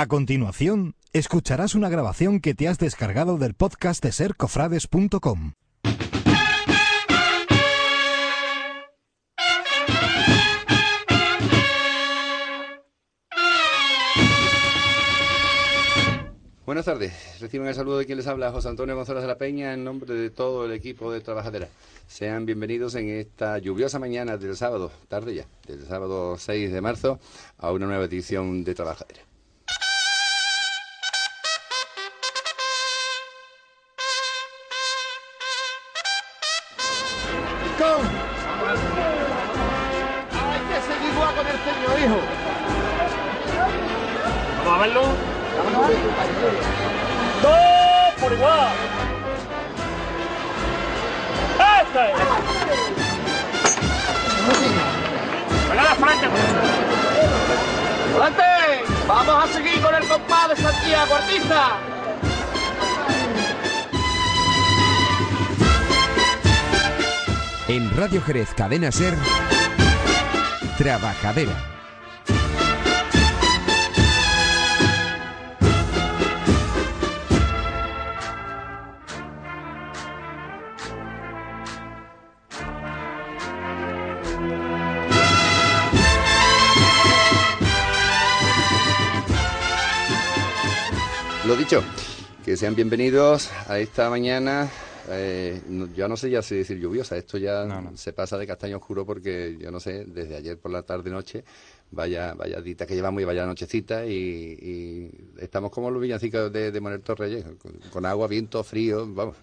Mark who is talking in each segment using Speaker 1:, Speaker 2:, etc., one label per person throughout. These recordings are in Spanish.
Speaker 1: A continuación, escucharás una grabación que te has descargado del podcast de sercofrades.com.
Speaker 2: Buenas tardes. Reciben el saludo de quien les habla, José Antonio González de la Peña, en nombre de todo el equipo de Trabajadera. Sean bienvenidos en esta lluviosa mañana del sábado, tarde ya, del sábado 6 de marzo, a una nueva edición de Trabajadera.
Speaker 3: Cadena Ser, Trabajadera.
Speaker 2: Lo dicho, que sean bienvenidos a esta mañana. Eh, no- yo no sé ya si decir lluviosa, esto ya se pasa de castaño oscuro porque yo no sé, desde ayer por la tarde noche, vaya vaya dita que llevamos y vaya nochecita y, y estamos como los villancicos de, de Manuel Torreyes, con, con agua, viento, frío, vamos,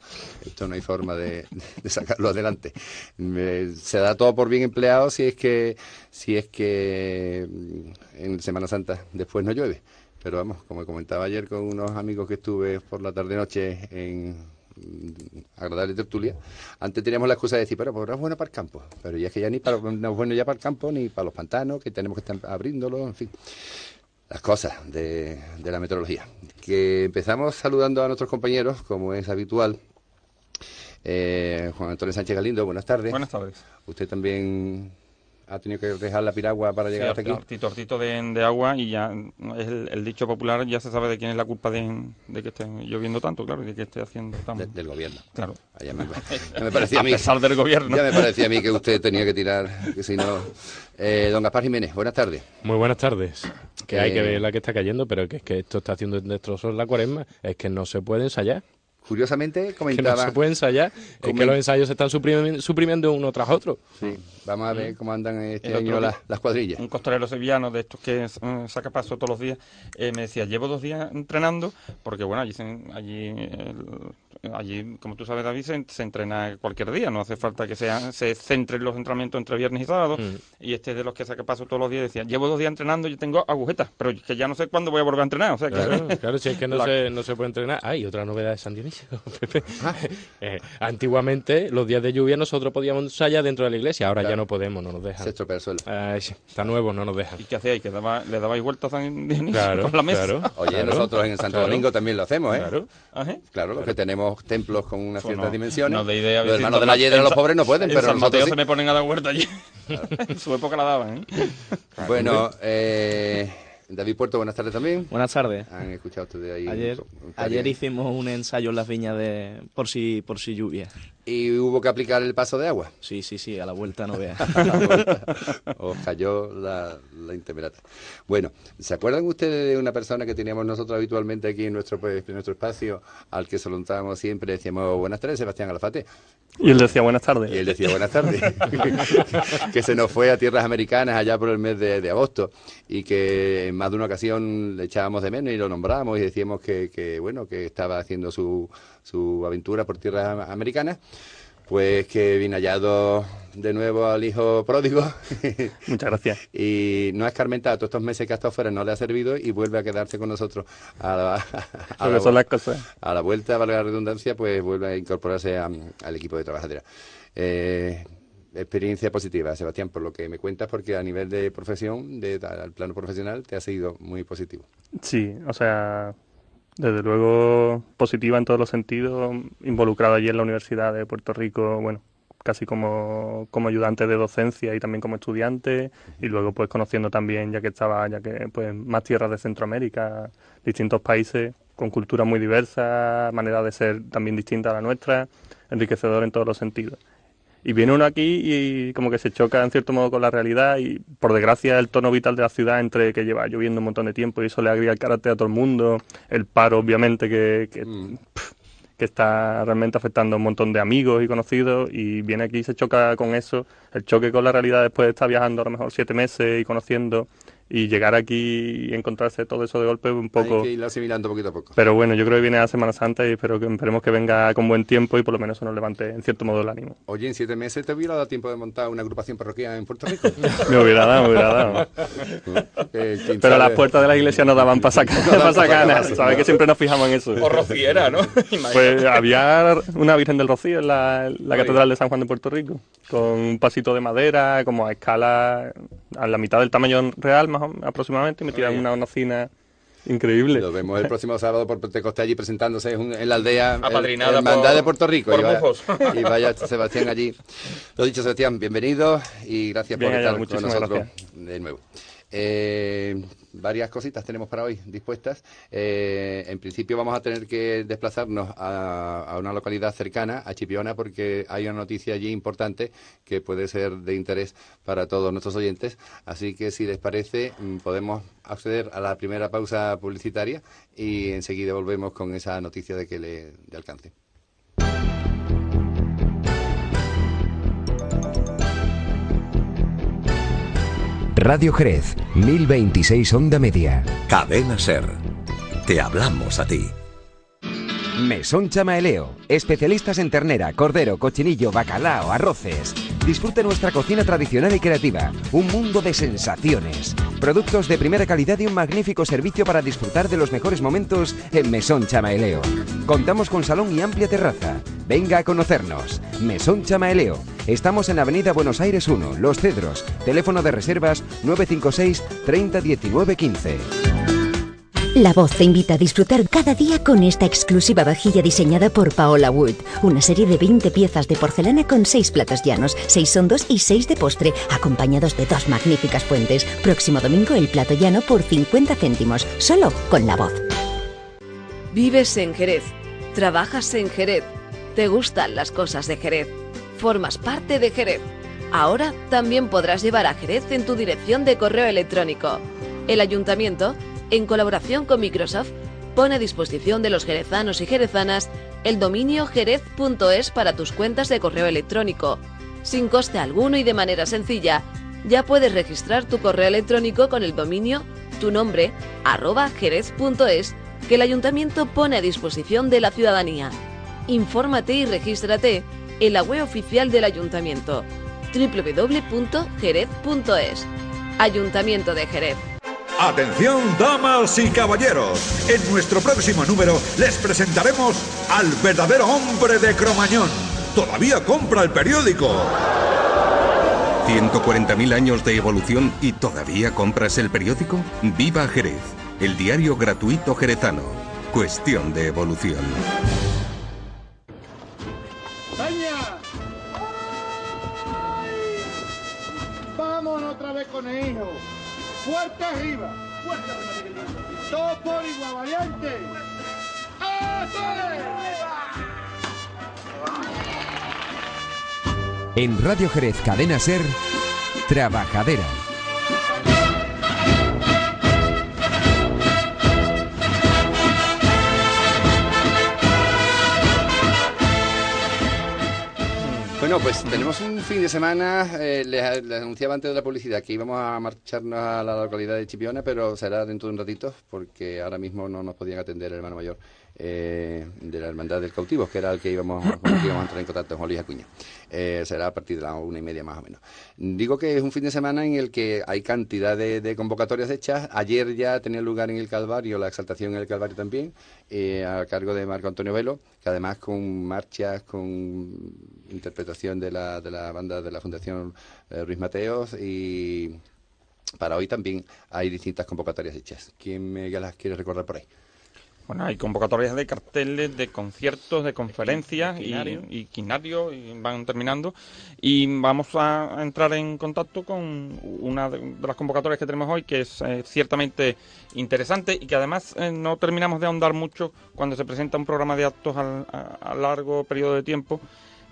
Speaker 2: esto no hay forma de, de sacarlo adelante. Me- se da todo por bien empleado si es que si es que mm, en Semana Santa después no llueve. Pero vamos, como comentaba ayer con unos amigos que estuve por la tarde-noche en mm, agradable tertulia, antes teníamos la excusa de decir, pero pues no es bueno para el campo. Pero ya es que ya ni para, no es bueno ya para el campo ni para los pantanos, que tenemos que estar abriéndolos, en fin. Las cosas de, de la meteorología. Que empezamos saludando a nuestros compañeros, como es habitual. Eh, Juan Antonio Sánchez Galindo, buenas tardes.
Speaker 4: Buenas tardes.
Speaker 2: Usted también ha tenido que dejar la piragua para llegar hasta aquí.
Speaker 4: Tortito, tortito de, de agua y ya es el, el dicho popular, ya se sabe de quién es la culpa de, de que esté lloviendo tanto, claro, y de que esté haciendo tan...
Speaker 2: De- del gobierno.
Speaker 4: Claro.
Speaker 2: Ah, Ya me, ya me parecía a mí.
Speaker 4: A pesar del gobierno.
Speaker 2: Ya me parecía a mí que usted tenía que tirar, que si no. Eh, don Gaspar Jiménez, buenas tardes.
Speaker 5: Muy buenas tardes. Que
Speaker 2: Eh,
Speaker 5: hay que ver la que está cayendo, pero que es que esto está haciendo destrozos la cuaresma. Es que no se puede ensayar.
Speaker 2: Curiosamente,
Speaker 5: Que no
Speaker 2: comentaba.
Speaker 5: se puede ensayar. Es que los ensayos se están suprimiendo, suprimiendo uno tras otro.
Speaker 2: Sí, vamos a ver cómo andan este
Speaker 4: El
Speaker 2: año
Speaker 4: día,
Speaker 2: las, las cuadrillas.
Speaker 4: Un costalero sevillano de estos que eh, saca paso todos los días, eh, me decía, llevo dos días entrenando, porque bueno, allí, se- allí, el- allí como tú sabes David, se, se entrena cualquier día, no hace falta que sea, se centren los entrenamientos entre viernes y sábado,
Speaker 5: Mm.
Speaker 4: y este de los que saca paso todos los días decía, llevo dos días entrenando y tengo agujetas, pero que ya no sé cuándo voy a volver a entrenar, o sea que...
Speaker 5: Claro, claro, si es que no,
Speaker 4: La-
Speaker 5: se, no se puede entrenar. Hay otra novedad de San Dionisio, Pepe.
Speaker 2: Ah.
Speaker 5: Eh, antiguamente, los días de lluvia nosotros podíamos ensayar dentro de la iglesia. Ahora
Speaker 2: Claro.
Speaker 5: ya no podemos, no nos
Speaker 2: Se
Speaker 5: dejan.
Speaker 2: estropea el suelo.
Speaker 5: Ay, está nuevo, no nos dejan.
Speaker 4: ¿Y qué hacíais? ¿Que daba, le dabais vueltas a San Dionisio
Speaker 5: Claro,
Speaker 4: con la mesa?
Speaker 5: claro.
Speaker 2: Oye,
Speaker 5: Claro,
Speaker 2: nosotros en Santo
Speaker 5: claro.
Speaker 2: Domingo también lo hacemos, ¿eh?
Speaker 5: Claro.
Speaker 4: Ajá.
Speaker 2: Claro, los que tenemos templos con unas
Speaker 4: Pues
Speaker 2: ciertas
Speaker 4: no,
Speaker 2: dimensiones.
Speaker 4: no de idea,
Speaker 2: los hermanos de la
Speaker 4: en
Speaker 2: Hiedra, los pobres no pueden,
Speaker 4: en
Speaker 2: pero
Speaker 4: San
Speaker 2: nosotros
Speaker 4: Mateo
Speaker 2: sí.
Speaker 4: se me ponen a dar huerta allí. en su época la daban, ¿eh?
Speaker 2: Bueno, eh, David Puerto, buenas tardes también.
Speaker 6: Buenas tardes.
Speaker 2: Han escuchado ustedes ahí.
Speaker 6: Ayer,
Speaker 2: un
Speaker 6: ayer hicimos un ensayo en las viñas de por si por si lluvia.
Speaker 2: Y hubo que aplicar el paso de agua.
Speaker 6: Sí, sí, sí, a la vuelta no veas.
Speaker 2: Os cayó la, la intemerata. Bueno, ¿se acuerdan ustedes de una persona que teníamos nosotros habitualmente aquí en nuestro, pues, en nuestro espacio, al que saludábamos siempre, decíamos buenas tardes, Sebastián Alfate?
Speaker 7: Y él decía buenas tardes.
Speaker 2: Y él decía buenas tardes. que se nos fue a tierras americanas allá por el mes de, de agosto y que en más de una ocasión le echábamos de menos y lo nombramos y decíamos que, que, bueno, que estaba haciendo su, su aventura por tierras am- americanas. Pues que vino hallado de nuevo al hijo pródigo.
Speaker 7: Muchas gracias.
Speaker 2: Y no ha escarmentado todos estos meses que ha estado fuera, no le ha servido y vuelve a quedarse con nosotros a la, a la-
Speaker 7: son las cosas.
Speaker 2: a la vuelta, valga la redundancia, pues vuelve a incorporarse a- al equipo de trabajadera. Eh, experiencia positiva, Sebastián, por lo que me cuentas, porque a nivel de profesión, de, al plano profesional, te ha sido muy positivo.
Speaker 7: Sí, o sea, desde luego positiva en todos los sentidos, involucrado allí en la Universidad de Puerto Rico, bueno, casi como, como ayudante de docencia y también como estudiante, y luego pues conociendo también, ya que estaba, ya que pues más tierras de Centroamérica, distintos países con cultura muy diversa, manera de ser también distinta a la nuestra, enriquecedor en todos los sentidos. Y viene uno aquí y como que se choca en cierto modo con la realidad y por desgracia el tono vital de la ciudad entre que lleva lloviendo un montón de tiempo y eso le agrega el carácter a todo el mundo, el paro obviamente que, que,
Speaker 2: Mm.
Speaker 7: que está realmente afectando a un montón de amigos y conocidos y viene aquí y se choca con eso, el choque con la realidad después de estar viajando a lo mejor siete meses y conociendo y llegar aquí y encontrarse todo eso de golpe un poco...
Speaker 2: Hay que irlo asimilando poquito a poco.
Speaker 7: Pero bueno, yo creo que viene a Semana Santa y espero que, esperemos que venga con buen tiempo y por lo menos eso nos levante en cierto modo el ánimo.
Speaker 2: Oye, en siete meses te hubiera dado tiempo de montar una agrupación parroquial en Puerto Rico.
Speaker 7: Me hubiera dado, me hubiera dado.
Speaker 2: Eh,
Speaker 7: Pero las puertas de la iglesia no daban para sacar,
Speaker 2: No.
Speaker 7: Sabes que siempre nos fijamos en eso.
Speaker 4: O rociera, ¿no?
Speaker 7: Pues había una Virgen del Rocío en la, en la Catedral de San Juan de Puerto Rico, con un pasito de madera, como a escala, a la mitad del tamaño real, más o menos, aproximadamente, y metida en una hornacina increíble.
Speaker 2: Lo vemos el próximo sábado por Pentecosté allí presentándose en, la aldea
Speaker 4: Apadrinada
Speaker 2: Hermandad de Puerto Rico.
Speaker 4: por
Speaker 2: y, vaya,
Speaker 4: mujos.
Speaker 2: y vaya Sebastián allí. Lo dicho, Sebastián, bienvenido y gracias
Speaker 7: Bien
Speaker 2: por estar con nosotros de nuevo. Eh, varias cositas tenemos para hoy dispuestas. Eh, en principio vamos a tener que desplazarnos a, a una localidad cercana, a Chipiona, porque hay una noticia allí importante que puede ser de interés para todos nuestros oyentes. Así que si les parece, mm, podemos acceder a la primera pausa publicitaria y enseguida volvemos con esa noticia de que le de alcance.
Speaker 3: Radio Jerez, 1026 Onda Media.
Speaker 8: Cadena Ser. Te hablamos a ti.
Speaker 3: Mesón Chamaeleo, especialistas en ternera, cordero, cochinillo, bacalao, arroces. Disfrute nuestra cocina tradicional y creativa, un mundo de sensaciones. Productos de primera calidad y un magnífico servicio para disfrutar de los mejores momentos en Mesón Chamaeleo. Contamos con salón y amplia terraza. Venga a conocernos. Mesón Chamaeleo. Estamos en Avenida Buenos Aires 1, Los Cedros. Teléfono de reservas 956 30 19 15.
Speaker 9: La Voz te invita a disfrutar cada día con esta exclusiva vajilla diseñada por Paola Wood. Una serie de 20 piezas de porcelana con 6 platos llanos, 6 hondos y 6 de postre, acompañados de dos magníficas fuentes. Próximo domingo el plato llano por 50 céntimos, solo con La Voz.
Speaker 10: Vives en Jerez, trabajas en Jerez, te gustan las cosas de Jerez, formas parte de Jerez. Ahora también podrás llevar a Jerez en tu dirección de correo electrónico. El ayuntamiento, en colaboración con Microsoft, pone a disposición de los jerezanos y jerezanas el dominio jerez.es para tus cuentas de correo electrónico. Sin coste alguno y de manera sencilla, ya puedes registrar tu correo electrónico con el dominio tu nombre arroba jerez.es que el ayuntamiento pone a disposición de la ciudadanía. Infórmate y regístrate en la web oficial del ayuntamiento www.jerez.es. Ayuntamiento de Jerez.
Speaker 11: Atención, damas y caballeros. En nuestro próximo número les presentaremos al verdadero hombre de Cromañón. Todavía compra el periódico.
Speaker 12: 140.000 años de evolución y todavía compras el periódico? Viva Jerez, el diario gratuito jerezano. Cuestión de evolución.
Speaker 13: Fuerte arriba. Fuerte arriba. Todo por igual, valiente.
Speaker 3: En Radio Jerez Cadena Ser, Trabajadera.
Speaker 2: Bueno, pues tenemos un fin de semana, eh, les, les anunciaba antes de la publicidad que íbamos a marcharnos a la localidad de Chipiona, pero será dentro de un ratito, porque ahora mismo no nos podían atender el hermano mayor eh, de la Hermandad del Cautivo, que era el que íbamos, a entrar en contacto con Luis Acuña. Eh, será a partir de las una y media más o menos. Digo que es un fin de semana en el que hay cantidad de, de convocatorias hechas. Ayer ya tenía lugar en el Calvario, la exaltación en el Calvario también, eh, a cargo de Marco Antonio Velo, que además con marchas, con interpretación de la, de la banda de la Fundación eh, Ruiz Mateos y para hoy también hay distintas convocatorias hechas. ¿Quién me las quiere recordar por ahí?
Speaker 4: Bueno, hay convocatorias de carteles, de conciertos, de conferencias y, y quinario, y van terminando. Y vamos a entrar en contacto con una de las convocatorias que tenemos hoy, que es eh, ciertamente interesante y que además eh, no terminamos de ahondar mucho cuando se presenta un programa de actos a, largo periodo de tiempo.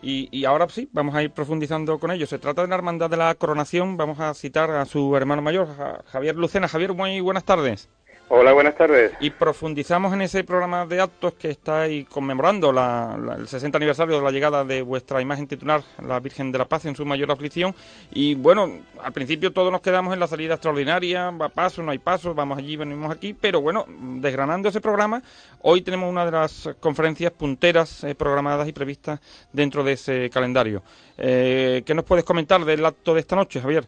Speaker 4: Y, y, ahora sí, vamos a ir profundizando con ello. Se trata de la Hermandad de la Coronación. Vamos a citar a su hermano mayor, Javier Lucena. Javier, muy buenas tardes.
Speaker 14: Hola, buenas tardes.
Speaker 4: Y profundizamos en ese programa de actos que está ahí conmemorando el 60 aniversario de la llegada de vuestra imagen titular, la Virgen de la Paz, en su mayor aflicción. Y bueno, al principio todos nos quedamos en la salida extraordinaria, va paso, no hay paso, vamos allí, venimos aquí. Pero bueno, desgranando ese programa, hoy tenemos una de las conferencias punteras eh, programadas y previstas dentro de ese calendario. Eh, ¿Qué nos puedes comentar del acto de esta noche, Javier?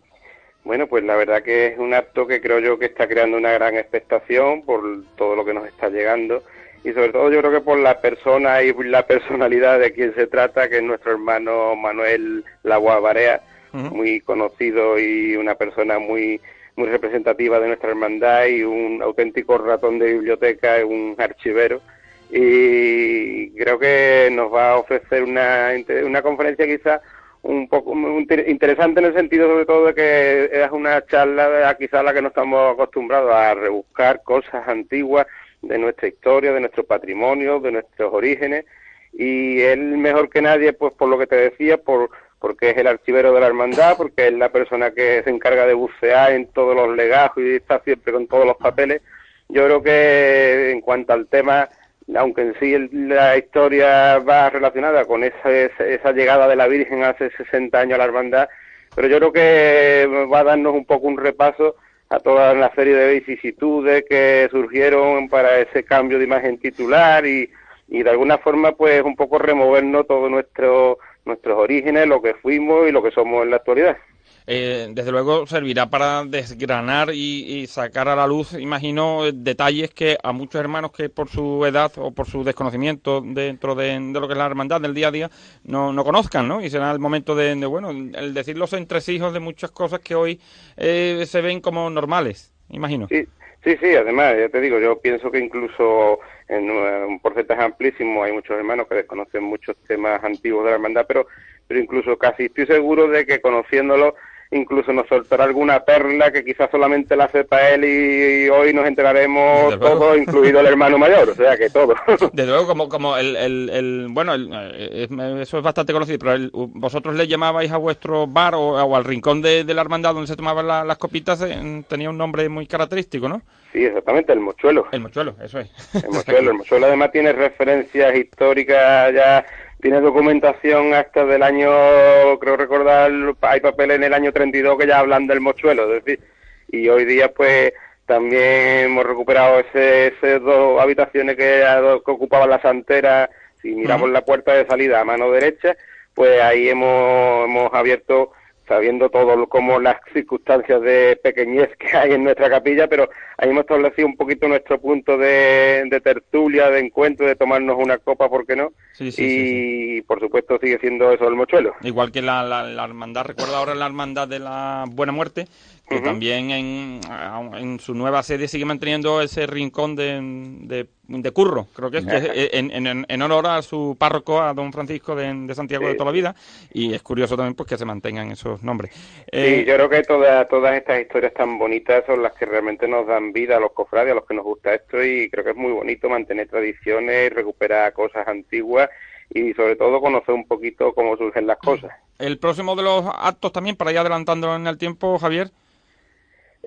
Speaker 14: Bueno, pues la verdad que es un acto que creo yo que está creando una gran expectación por todo lo que nos está llegando. Y sobre todo yo creo que por la persona y la personalidad de quien se trata, que es nuestro hermano Manuel Lagua Barea, muy conocido y una persona muy muy representativa de nuestra hermandad y un auténtico ratón de biblioteca, un archivero. Y creo que nos va a ofrecer una, una conferencia quizá un poco interesante en el sentido sobre todo de que es una charla quizá a la que no estamos acostumbrados a rebuscar cosas antiguas de nuestra historia, de nuestro patrimonio, de nuestros orígenes y él mejor que nadie pues por lo que te decía, por porque es el archivero de la hermandad, porque es la persona que se encarga de bucear en todos los legajos y está siempre con todos los papeles. Yo creo que en cuanto al tema aunque en sí la historia va relacionada con esa, esa llegada de la Virgen hace 60 años a la hermandad, pero yo creo que va a darnos un poco un repaso a toda la serie de vicisitudes que surgieron para ese cambio de imagen titular y, y de alguna forma pues un poco removernos todos nuestro, nuestros orígenes, lo que fuimos y lo que somos en la actualidad.
Speaker 4: Eh, desde luego servirá para desgranar y, sacar a la luz, imagino, detalles que a muchos hermanos que por su edad o por su desconocimiento dentro de, lo que es la hermandad del día a día no, no conozcan, ¿no? Y será el momento de, bueno, el decir los entresijos de muchas cosas que hoy eh, se ven como normales, imagino.
Speaker 14: Sí. Sí, sí, además, ya te digo, yo pienso que incluso en un porcentaje amplísimo hay muchos hermanos que desconocen muchos temas antiguos de la hermandad, pero, pero incluso casi estoy seguro de que conociéndolo incluso nos soltará alguna perla que quizás solamente la sepa él y, hoy nos enteraremos todos, incluido el hermano mayor, o sea que todo.
Speaker 4: Desde luego, como, como el, el, bueno, eh, eso es bastante conocido, pero vosotros le llamabais a vuestro bar o, al rincón de, la hermandad donde se tomaban las copitas, eh, tenía un nombre muy característico, ¿no?
Speaker 14: Sí, exactamente, el mochuelo.
Speaker 4: El mochuelo, eso es.
Speaker 14: El mochuelo, el mochuelo además tiene referencias históricas ya tiene documentación hasta del año, creo recordar, hay papeles en el año 32 que ya hablan del mochuelo, es decir, y hoy día pues también hemos recuperado ese, esas dos habitaciones que, que ocupaban la santera, si miramos la puerta de salida a mano derecha, pues ahí hemos, hemos abierto sabiendo todo como las circunstancias de pequeñez que hay en nuestra capilla, pero ahí hemos establecido un poquito nuestro punto de, tertulia, de encuentro, de tomarnos una copa, ¿por qué no? y por supuesto sigue siendo eso el mochuelo.
Speaker 4: Igual que la, la hermandad, recuerda ahora la hermandad de la Buena Muerte, que también en, en, su nueva sede sigue manteniendo ese rincón de, de, curro, creo que es, que en, en, en, honor a su párroco, a don Francisco de, Santiago de toda la vida, y es curioso también pues que se mantengan esos nombres.
Speaker 14: Sí, eh, yo creo que todas todas estas historias tan bonitas son las que realmente nos dan vida a los cofrades, a los que nos gusta esto, y creo que es muy bonito mantener tradiciones, recuperar cosas antiguas y sobre todo conocer un poquito cómo surgen las cosas.
Speaker 4: El próximo de los actos también, para ir adelantando en el tiempo, Javier.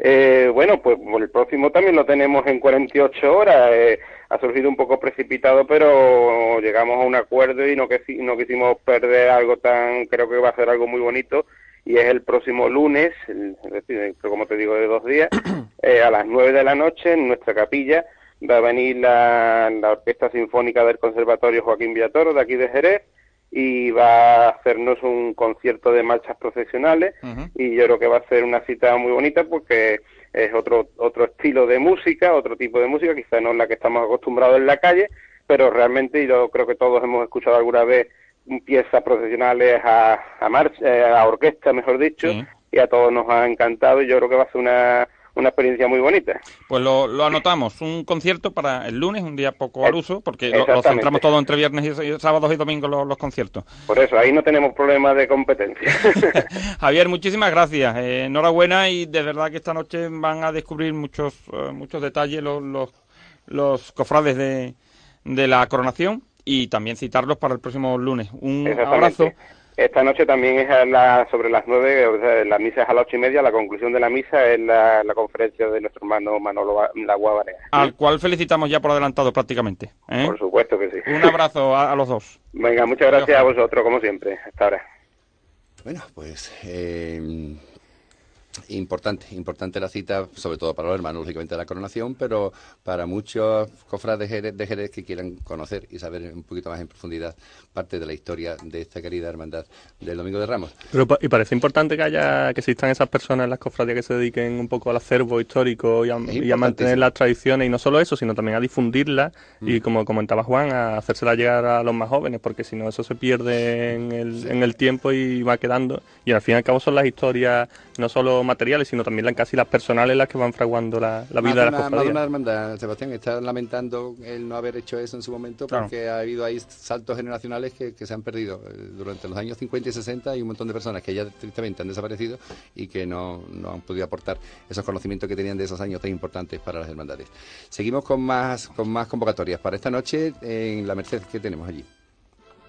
Speaker 14: Eh, bueno, pues el próximo también lo tenemos en 48 horas. Eh, ha surgido un poco precipitado, pero llegamos a un acuerdo y no, que, no quisimos perder algo tan, creo que va a ser algo muy bonito. Y es el próximo lunes, es decir, como te digo, de dos días, eh, a las 9 de la noche en nuestra capilla va a venir la, la Orquesta Sinfónica del Conservatorio Joaquín Villatoro de aquí de Jerez y va a hacernos un concierto de marchas profesionales y yo creo que va a ser una cita muy bonita porque es otro otro estilo de música, otro tipo de música, quizá no es la que estamos acostumbrados en la calle, pero realmente yo creo que todos hemos escuchado alguna vez piezas profesionales a, a marcha, eh, a orquesta, mejor dicho, y a todos nos ha encantado y yo creo que va a ser una una experiencia muy bonita.
Speaker 4: Pues lo, lo, anotamos, un concierto para el lunes, un día poco al uso, porque lo, lo, centramos todo entre viernes y, sábados y domingos los, los, conciertos.
Speaker 14: Por eso, ahí no tenemos problemas de competencia.
Speaker 4: Javier, muchísimas gracias, eh, enhorabuena y de verdad que esta noche van a descubrir muchos, uh, muchos detalles los, los, los cofrades de, de la coronación y también citarlos para el próximo lunes. Un abrazo.
Speaker 14: Esta noche también es a la, sobre las nueve, o sea, la misa es a las ocho y media, la conclusión de la misa es la, la conferencia de nuestro hermano Manolo Lagua
Speaker 4: Al cual felicitamos ya por adelantado prácticamente. ¿eh?
Speaker 14: Por supuesto que sí.
Speaker 4: Un abrazo a, a los dos.
Speaker 14: Venga, muchas gracias a vosotros, como siempre. Hasta ahora.
Speaker 2: Bueno, pues eh, Importante, importante la cita, sobre todo para los hermanos, lógicamente, de la coronación, pero para muchos cofrades de Jerez, de Jerez que quieran conocer y saber un poquito más en profundidad parte de la historia de esta querida hermandad del Domingo de Ramos.
Speaker 7: Pero, y parece importante que haya que existan esas personas en las cofradías que se dediquen un poco al acervo histórico y a, y a mantener las tradiciones, y no solo eso, sino también a difundirlas mm. y, como comentaba Juan, a hacérsela llegar a los más jóvenes, porque si no, eso se pierde en el, sí. en el tiempo y va quedando. Y al fin y al cabo son las historias no solo materiales, sino también la, casi las personales las que van fraguando la, la vida
Speaker 2: más
Speaker 7: de las cofradías.
Speaker 2: Más de una hermandad, Sebastián, está lamentando el no haber hecho eso en su momento porque claro. ha habido ahí saltos generacionales que, que, se han perdido. Durante los años 50 y 60 hay un montón de personas que ya tristemente han desaparecido y que no, no han podido aportar esos conocimientos que tenían de esos años tan importantes para las hermandades. Seguimos con más, con más convocatorias. Para esta noche en la Merced, ¿qué tenemos allí?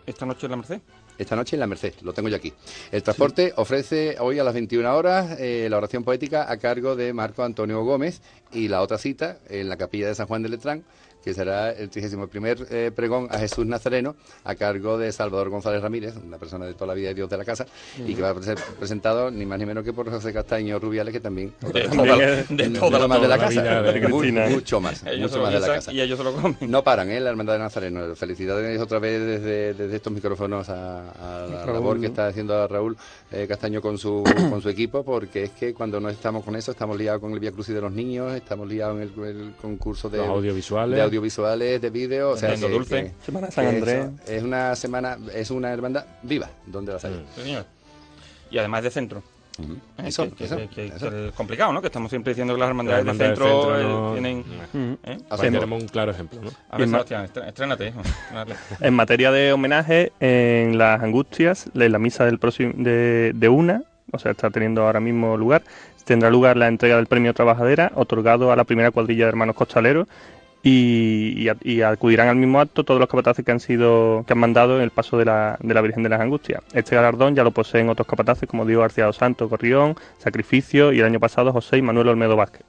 Speaker 4: ¿Esta noche en la Merced?
Speaker 2: Esta noche en la Merced, lo tengo yo aquí. El transporte sí. ofrece hoy a las 21 horas eh, la oración poética a cargo de Marco Antonio Gómez y la otra cita en la capilla de San Juan de Letrán, que será el 31 eh, pregón a Jesús Nazareno a cargo de Salvador González Ramírez, una persona de toda la vida de Dios de la casa, uh -huh. y que va a ser presentado ni más ni menos que por José Castaño Rubiales, que también
Speaker 4: de, toda, de, de, de toda la, más de la casa,
Speaker 2: de Muy, mucho más,
Speaker 4: ellos
Speaker 2: mucho más de la casa.
Speaker 4: Y ellos se lo comen.
Speaker 2: No paran, ¿eh? la hermandad de Nazareno. Felicidades otra vez desde, desde estos micrófonos a, a la Raúl, labor que está haciendo Raúl eh, Castaño con su, con su equipo, porque es que cuando no estamos con eso, estamos liados con el Vía Cruz y de los niños, estamos liados en el, el concurso de,
Speaker 5: los audiovisuales,
Speaker 2: de audiovisuales, de vídeo, o sea, que,
Speaker 4: Dulce.
Speaker 2: Que,
Speaker 7: Semana San Andrés.
Speaker 2: Es, es, una semana, es una hermandad viva, donde la sale.
Speaker 4: Sí, señor. Y además de centro.
Speaker 2: Uh -huh.
Speaker 4: ¿Eh?
Speaker 2: Eso,
Speaker 4: que,
Speaker 2: eso,
Speaker 4: que, que,
Speaker 2: eso.
Speaker 4: que es complicado, ¿no? Que estamos siempre diciendo que las hermandades
Speaker 5: hermandades
Speaker 4: centro,
Speaker 5: del centro no-
Speaker 4: eh, tienen...
Speaker 5: Ahí tenemos un claro ejemplo, ¿no?
Speaker 4: A ver,
Speaker 7: en
Speaker 4: Sebastián, estrénate, hijo.
Speaker 7: En materia de homenaje, en las Angustias, en la misa del próximo, de, de una, o sea, está teniendo ahora mismo lugar, tendrá lugar la entrega del premio Trabajadera, otorgado a la primera cuadrilla de hermanos costaleros, y, y, acudirán al mismo acto todos los capataces que han sido que han mandado en el paso de la, de la Virgen de las Angustias. Este galardón ya lo poseen otros capataces como Diego García dos Santos, Corrión, Sacrificio y el año pasado José y Manuel Olmedo Vázquez.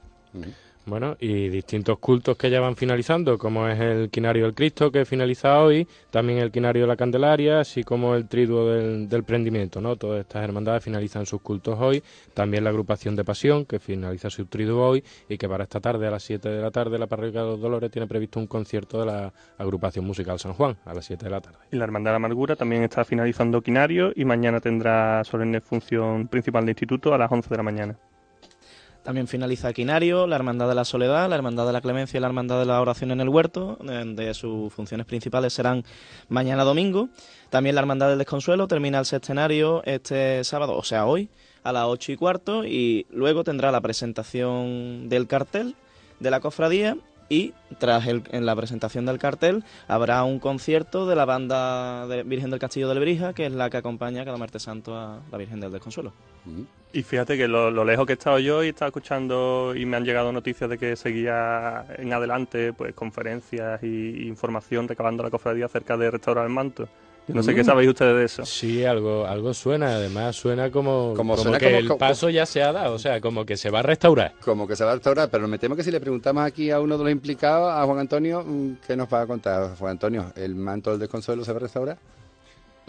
Speaker 5: Bueno, y distintos cultos que ya van finalizando, como es el Quinario del Cristo, que finaliza hoy, también el Quinario de la Candelaria, así como el Triduo del, del Prendimiento, ¿no? Todas estas hermandades finalizan sus cultos hoy, también la agrupación de Pasión, que finaliza su Triduo hoy, y que para esta tarde, a las 7 de la tarde, la Parroquia de los Dolores tiene previsto un concierto de la agrupación musical San Juan, a las 7 de la tarde.
Speaker 7: Y la Hermandad de Amargura también está finalizando Quinario, y mañana tendrá solemne función principal de instituto a las 11 de la mañana.
Speaker 6: También finaliza Quinario, la Hermandad de la Soledad, la Hermandad de la Clemencia y la Hermandad de la Oración en el Huerto, donde sus funciones principales serán mañana domingo. También la Hermandad del Desconsuelo termina el sextenario este sábado, o sea, hoy, a las ocho y cuarto, y luego tendrá la presentación del cartel de la cofradía y tras el, en la presentación del cartel habrá un concierto de la banda de Virgen del Castillo de Lebrija, que es la que acompaña cada martes santo a la Virgen del Desconsuelo.
Speaker 7: Y fíjate que lo, lo, lejos que he estado yo y estaba escuchando y me han llegado noticias de que seguía en adelante pues conferencias y, información recabando la cofradía acerca de restaurar el manto. Yo no sé qué sabéis ustedes de eso.
Speaker 5: Sí, algo, algo suena, además suena como,
Speaker 2: como,
Speaker 5: como
Speaker 2: suena
Speaker 5: que
Speaker 2: como,
Speaker 5: el paso ya se ha dado, o sea, como que se va a restaurar.
Speaker 2: Como que se va a restaurar, pero me temo que si le preguntamos aquí a uno de los implicados, a Juan Antonio, mm, ¿qué nos va a contar? Juan Antonio, ¿el manto del desconsuelo se va a restaurar?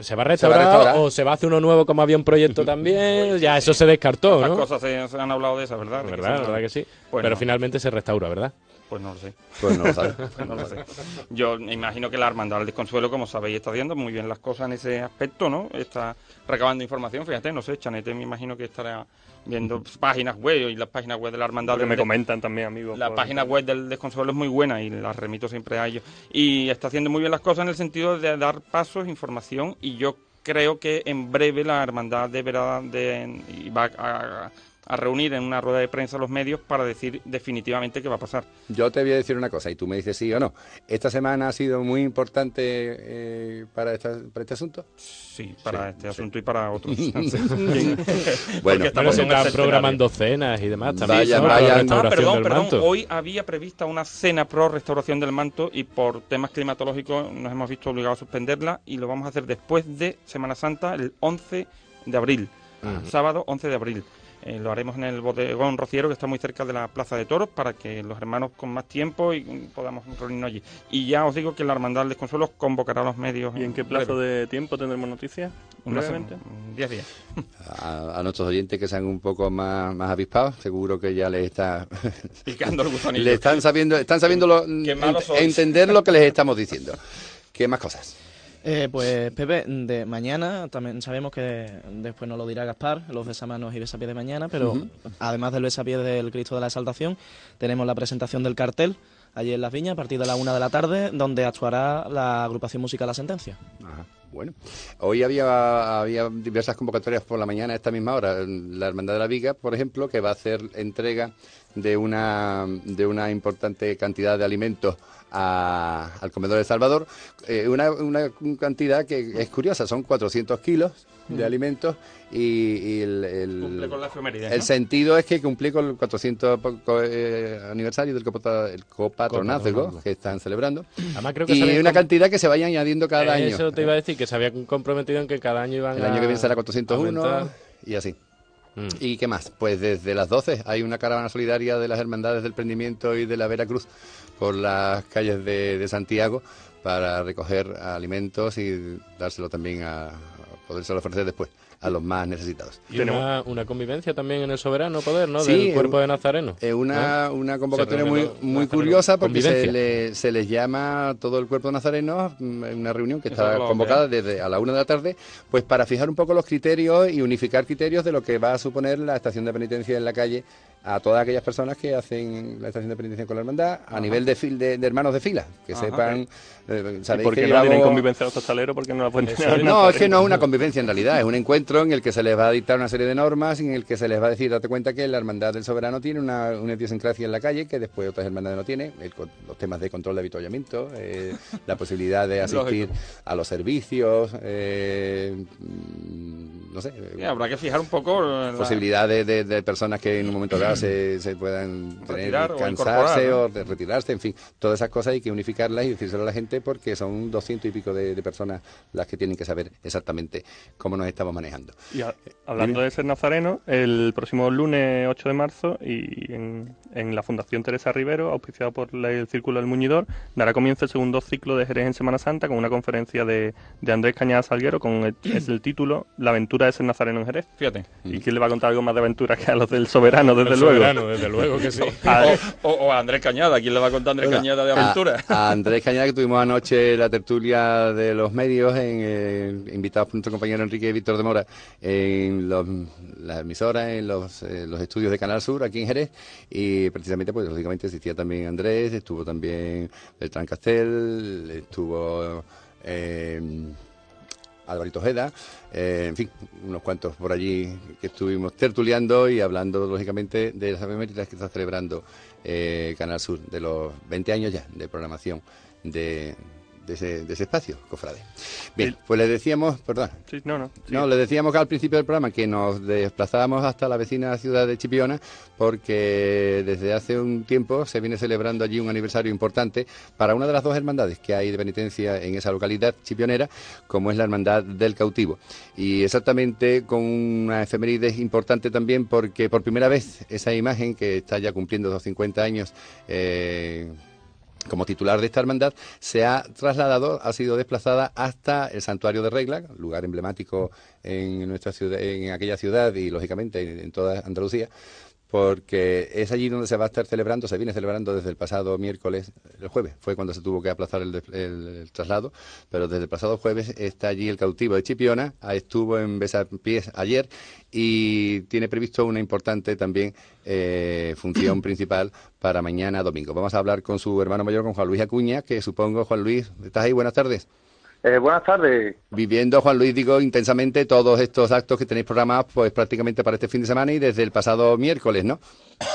Speaker 5: ¿Se va, a restaurar, ¿Se va a restaurar o se va a hacer uno nuevo como había un proyecto también? ya eso se descartó, ¿no?
Speaker 4: Las cosas se, se, han hablado de esas, ¿verdad?
Speaker 5: ¿Verdad? Que ¿verdad que sí? Pues Pero finalmente se restaura, ¿verdad?
Speaker 4: Pues no lo sé.
Speaker 2: Pues no lo sabe.
Speaker 4: pues no lo sé. Yo me imagino que la Hermandad del Desconsuelo, como sabéis, está haciendo muy bien las cosas en ese aspecto, ¿no? Está recabando información, fíjate, no sé, Chanete me imagino que estará viendo páginas web y las páginas web de la Hermandad.
Speaker 7: Porque me comentan también, amigos.
Speaker 4: La por... página web del Desconsuelo es muy buena y la remito siempre a ellos. Y está haciendo muy bien las cosas en el sentido de dar pasos, información y yo creo que en breve la hermandad deberá de, y va a, a reunir en una rueda de prensa los medios para decir definitivamente qué va a pasar.
Speaker 2: Yo te voy a decir una cosa y tú me dices sí o no. ¿Esta semana ha sido muy importante eh, para, esta, para este asunto?
Speaker 4: Sí, para este asunto y para otros.
Speaker 5: bueno, estamos están programando cenas y demás también.
Speaker 4: Vaya, ah, perdón, perdón. Hoy había prevista una cena pro restauración del manto y por temas climatológicos nos hemos visto obligados a suspenderla y lo vamos a hacer después de Semana Santa, el 11 de abril. Sábado 11 de abril. Eh, lo haremos en el bodegón rociero que está muy cerca de la Plaza de Toros para que los hermanos con más tiempo y podamos reunirnos allí. Y ya os digo que la Hermandad de Consuelos convocará a los medios.
Speaker 7: ¿Y en, qué plazo de tiempo tendremos noticias?
Speaker 4: Brevemente. Diez días.
Speaker 2: A, nuestros oyentes que sean un poco más, más avispados, seguro que ya les está
Speaker 4: picando el gusanillo.
Speaker 2: le están sabiendo, están sabiendo lo, entender lo que les estamos diciendo. ¿Qué más cosas?
Speaker 6: Eh, pues Pepe, de mañana también sabemos que después nos lo dirá Gaspar, los besamanos y besapiés de mañana, pero además del besapiés del Cristo de la Exaltación, tenemos la presentación del cartel allí en Las Viñas a partir de la una de la tarde, donde actuará la agrupación musical La Sentencia.
Speaker 2: Bueno, hoy había, había diversas convocatorias por la mañana a esta misma hora. La Hermandad de la Viga, por ejemplo, que va a hacer entrega de una, de una importante cantidad de alimentos al comedor de Salvador, eh, una, una, cantidad que es curiosa, son 400 kilos de alimentos y, el, el, sentido es que cumplí con el 400 eh, aniversario del el copatronazgo que están celebrando. Y una cantidad que se vaya añadiendo cada año.
Speaker 5: Eso te iba a decir, que se había comprometido en que cada año iban
Speaker 2: El año que viene será 401 y así. ¿Y qué más? Pues desde las 12 hay una caravana solidaria de las Hermandades del Prendimiento y de la Veracruz por las calles de, Santiago para recoger alimentos y dárselo también a, poderse ofrecer después a los más necesitados.
Speaker 5: Y una, una, convivencia también en el soberano poder, ¿no? Del cuerpo de Nazareno.
Speaker 2: Es una, una convocatoria muy, muy curiosa porque se, se, les llama todo el cuerpo de Nazareno en una reunión que está convocada desde a la una de la tarde, pues para fijar un poco los criterios y unificar criterios de lo que va a suponer la estación de penitencia en la calle a todas aquellas personas que hacen la estación de penitencia con la hermandad a nivel de, de, hermanos de fila, que sepan...
Speaker 7: Eh, ¿Por qué no tienen convivencia los costaleros? porque no la pueden tener?
Speaker 2: No, es que no es una convivencia en realidad, es un encuentro en el que se les va a dictar una serie de normas, en el que se les va a decir, date cuenta que la hermandad del soberano tiene una, una idiosincrasia en la calle que después otras hermandades no tienen, los temas de control de avituallamiento, eh, la posibilidad de asistir a los servicios, eh, no sé.
Speaker 4: habrá que fijar un poco...
Speaker 2: La... Posibilidad de, de personas que en un momento dado se, puedan cansarse o, retirarse, en fin, todas esas cosas hay que unificarlas y decírselo a la gente porque son doscientos y pico de, personas las que tienen que saber exactamente cómo nos estamos manejando.
Speaker 7: Y hablando de ser nazareno, el próximo lunes 8 de marzo y en, la Fundación Teresa Rivero, auspiciado por el Círculo del Muñidor, dará comienzo el segundo ciclo de Jerez en Semana Santa con una conferencia de, Andrés Cañada Salguero con el, es el título La aventura de ser nazareno en Jerez.
Speaker 4: Fíjate.
Speaker 7: ¿Y quién le va a contar algo más de aventura que a los del soberano, desde luego?
Speaker 5: desde luego que sí.
Speaker 4: o, a Andrés Cañada, ¿quién le va a contar a Andrés Cañada de aventura?
Speaker 2: A, Andrés Cañada que tuvimos anoche la tertulia de los medios, en, eh, invitados por nuestro compañero Enrique Víctor de Mora, en los, las emisoras, en los, eh, los estudios de Canal Sur, aquí en Jerez, y precisamente, pues lógicamente existía también Andrés, estuvo también Beltrán Castel, estuvo... Eh, Alvarito Ojeda, eh, en fin, unos cuantos por allí que estuvimos tertuleando y hablando, lógicamente, de las efemérides que está celebrando eh, Canal Sur, de los 20 años ya de programación de, de ese, de ese espacio, cofrade. Bien, pues le decíamos, perdón.
Speaker 7: no, no.
Speaker 2: No, le decíamos que al principio del programa que nos desplazábamos hasta la vecina ciudad de Chipiona porque desde hace un tiempo se viene celebrando allí un aniversario importante para una de las dos hermandades que hay de penitencia en esa localidad chipionera, como es la Hermandad del Cautivo. Y exactamente con una efeméride importante también porque por primera vez esa imagen que está ya cumpliendo los 50 años eh, como titular de esta hermandad, se ha trasladado, ha sido desplazada hasta el santuario de Regla, lugar emblemático en nuestra ciudad, en aquella ciudad y lógicamente en toda Andalucía, porque es allí donde se va a estar celebrando, se viene celebrando desde el pasado miércoles, el jueves, fue cuando se tuvo que aplazar el, traslado, pero desde el pasado jueves está allí el cautivo de Chipiona, estuvo en Besapiés ayer y tiene previsto una importante también eh, función principal para mañana domingo. Vamos a hablar con su hermano mayor, con Juan Luis Acuña, que supongo, Juan Luis, ¿estás ahí? Buenas tardes.
Speaker 15: Eh, buenas tardes.
Speaker 2: Viviendo, Juan Luis, digo, intensamente todos estos actos que tenéis programados pues prácticamente para este fin de semana y desde el pasado miércoles, ¿no?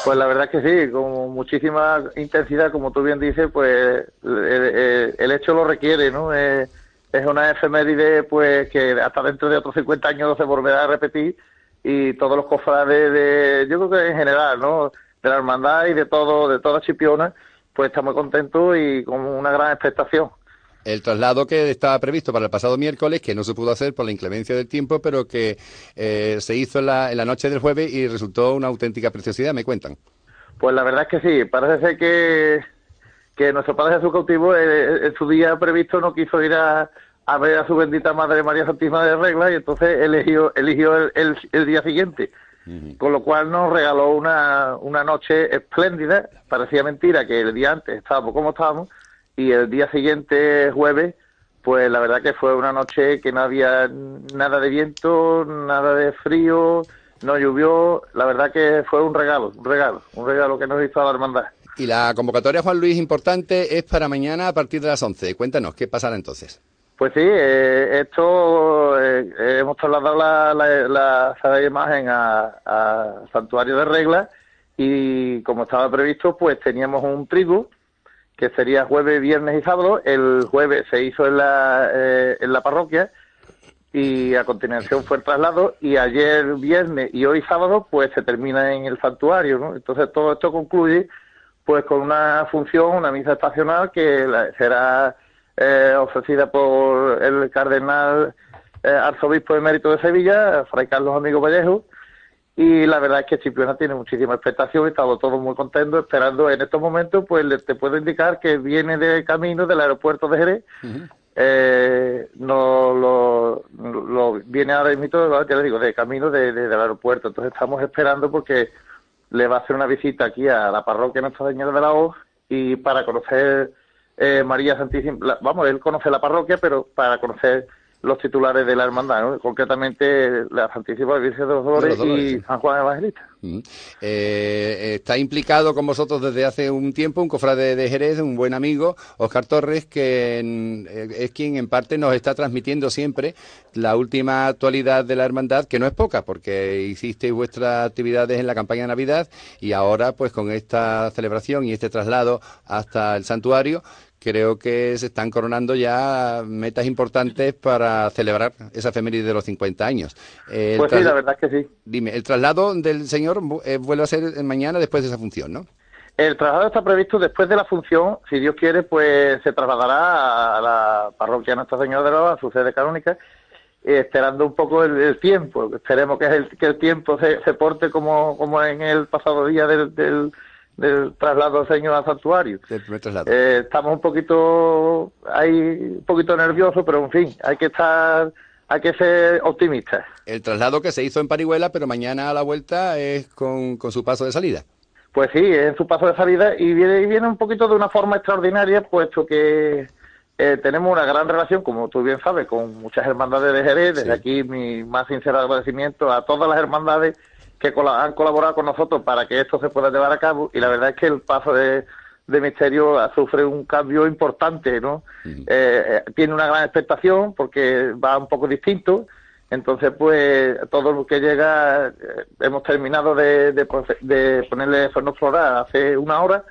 Speaker 15: Pues la verdad es que sí, con muchísima intensidad, como tú bien dices, pues el, hecho lo requiere, ¿no? es una efeméride pues que hasta dentro de otros 50 años no se volverá a repetir y todos los cofrades de, yo creo que en general, ¿no? De la hermandad y de todo, de toda Chipiona, pues estamos contentos y con una gran expectación
Speaker 2: el traslado que estaba previsto para el pasado miércoles, que no se pudo hacer por la inclemencia del tiempo, pero que eh, se hizo en la, noche del jueves y resultó una auténtica preciosidad, me cuentan.
Speaker 15: Pues la verdad es que sí, parece ser que, que nuestro Padre Jesús cautivo eh, en su día previsto no quiso ir a, ver a su bendita Madre María Santísima de Regla y entonces eligió, eligió el, día siguiente. Con lo cual nos regaló una, una noche espléndida. Parecía mentira que el día antes estábamos como estábamos, y el día siguiente, jueves, pues la verdad que fue una noche que no había nada de viento, nada de frío, no llovió, la verdad que fue un regalo, un regalo, un regalo que nos hizo a la hermandad.
Speaker 2: Y la convocatoria, Juan Luis, importante, es para mañana a partir de las 11. Cuéntanos, ¿qué pasará entonces?
Speaker 15: Pues sí, eh, esto eh, hemos trasladado la, la, la, imagen a, Santuario de Regla y como estaba previsto, pues teníamos un trigo que sería jueves, viernes y sábado. El jueves se hizo en la, eh, en la parroquia y a continuación fue el traslado y ayer viernes y hoy sábado pues se termina en el santuario, ¿no? Entonces todo esto concluye pues con una función, una misa estacional que será eh, ofrecida por el cardenal eh, arzobispo de mérito de Sevilla, Fray Carlos Amigo Vallejo, y la verdad es que Chipiona tiene muchísima expectación y estamos todos muy contentos esperando en estos momentos pues te puedo indicar que viene de camino del aeropuerto de Jerez. Eh, no lo, viene ahora mismo ya le digo de camino de, del aeropuerto. Entonces estamos esperando porque le va a hacer una visita aquí a la parroquia Nuestra Señora de la Hoz y para conocer eh, María Santísima. Vamos él conoce la parroquia pero para conocer los titulares de la hermandad, concretamente la Santísima Virgen de los Dolores, y San Juan Evangelista.
Speaker 2: Eh, está implicado con vosotros desde hace un tiempo un cofrade de Jerez, un buen amigo, Oscar Torres, que eh, es quien en parte nos está transmitiendo siempre la última actualidad de la hermandad, que no es poca, porque hicisteis vuestras actividades en la campaña de Navidad y ahora pues con esta celebración y este traslado hasta el santuario, creo que se están coronando ya metas importantes para celebrar esa efeméride de los 50 años.
Speaker 15: pues sí, la verdad es que sí.
Speaker 2: Dime, el traslado del señor eh, vuelve a ser mañana después de esa función, ¿no?
Speaker 15: El traslado está previsto después de la función, si Dios quiere, pues se trasladará a la parroquia Nuestra Señora de Loa, a su sede canónica, esperando un poco el, tiempo. Esperemos que el, que el tiempo se, se porte como, como en el pasado día del del traslado del Señor al santuario. Eh, estamos un poquito ahí, un poquito nerviosos, pero en fin, hay que estar, hay que ser optimistas.
Speaker 2: El traslado que se hizo en Parihuela, pero mañana a la vuelta es con, su paso de salida.
Speaker 15: Pues sí, es su paso de salida y viene, y viene un poquito de una forma extraordinaria, puesto que eh, tenemos una gran relación, como tú bien sabes, con muchas hermandades de Jerez. Desde aquí mi más sincero agradecimiento a todas las hermandades que han colaborado con nosotros para que esto se pueda llevar a cabo y la verdad es que el paso de, Misterio sufre un cambio importante, ¿no? Eh, eh, tiene una gran expectación porque va un poco distinto, entonces pues todo lo que llega, eh, hemos terminado de, de, ponerle Sorno Floral hace una hora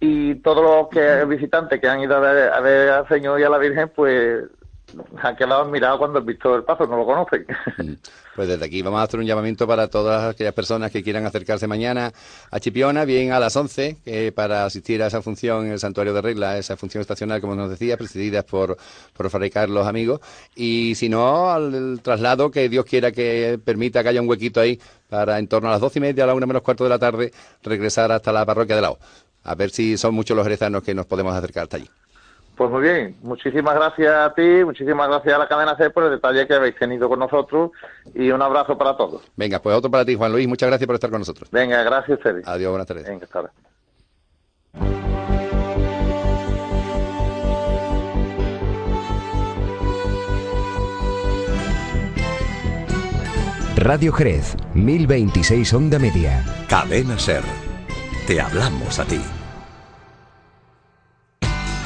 Speaker 15: y todos los que, visitantes que han ido a ver, a ver al Señor y a la Virgen pues han quedado admirados cuando han visto el paso, no lo conocen.
Speaker 2: Mm. Pues desde aquí vamos a hacer un llamamiento para todas aquellas personas que quieran acercarse mañana a Chipiona, bien a las 11, para asistir a esa función en el Santuario de Regla, esa función estacional, como nos decía, presidida por, por Fray Carlos Amigos, y si no, al traslado, que Dios quiera que permita que haya un huequito ahí para en torno a las doce y media, a la una menos cuarto de la tarde, regresar hasta la parroquia de Lao. A ver si son muchos los jerezanos que nos podemos acercar hasta allí.
Speaker 15: Pues muy bien, muchísimas gracias a ti, muchísimas gracias a la cadena C por el detalle que habéis tenido con nosotros y un abrazo para todos.
Speaker 2: Venga, pues otro para ti, Juan Luis, muchas gracias por estar con nosotros.
Speaker 15: Venga, gracias a ustedes.
Speaker 2: Adiós, buenas tardes.
Speaker 15: Venga, hasta
Speaker 3: Radio Jerez, 1026 Onda Media.
Speaker 8: Cadena Ser. Te hablamos a ti.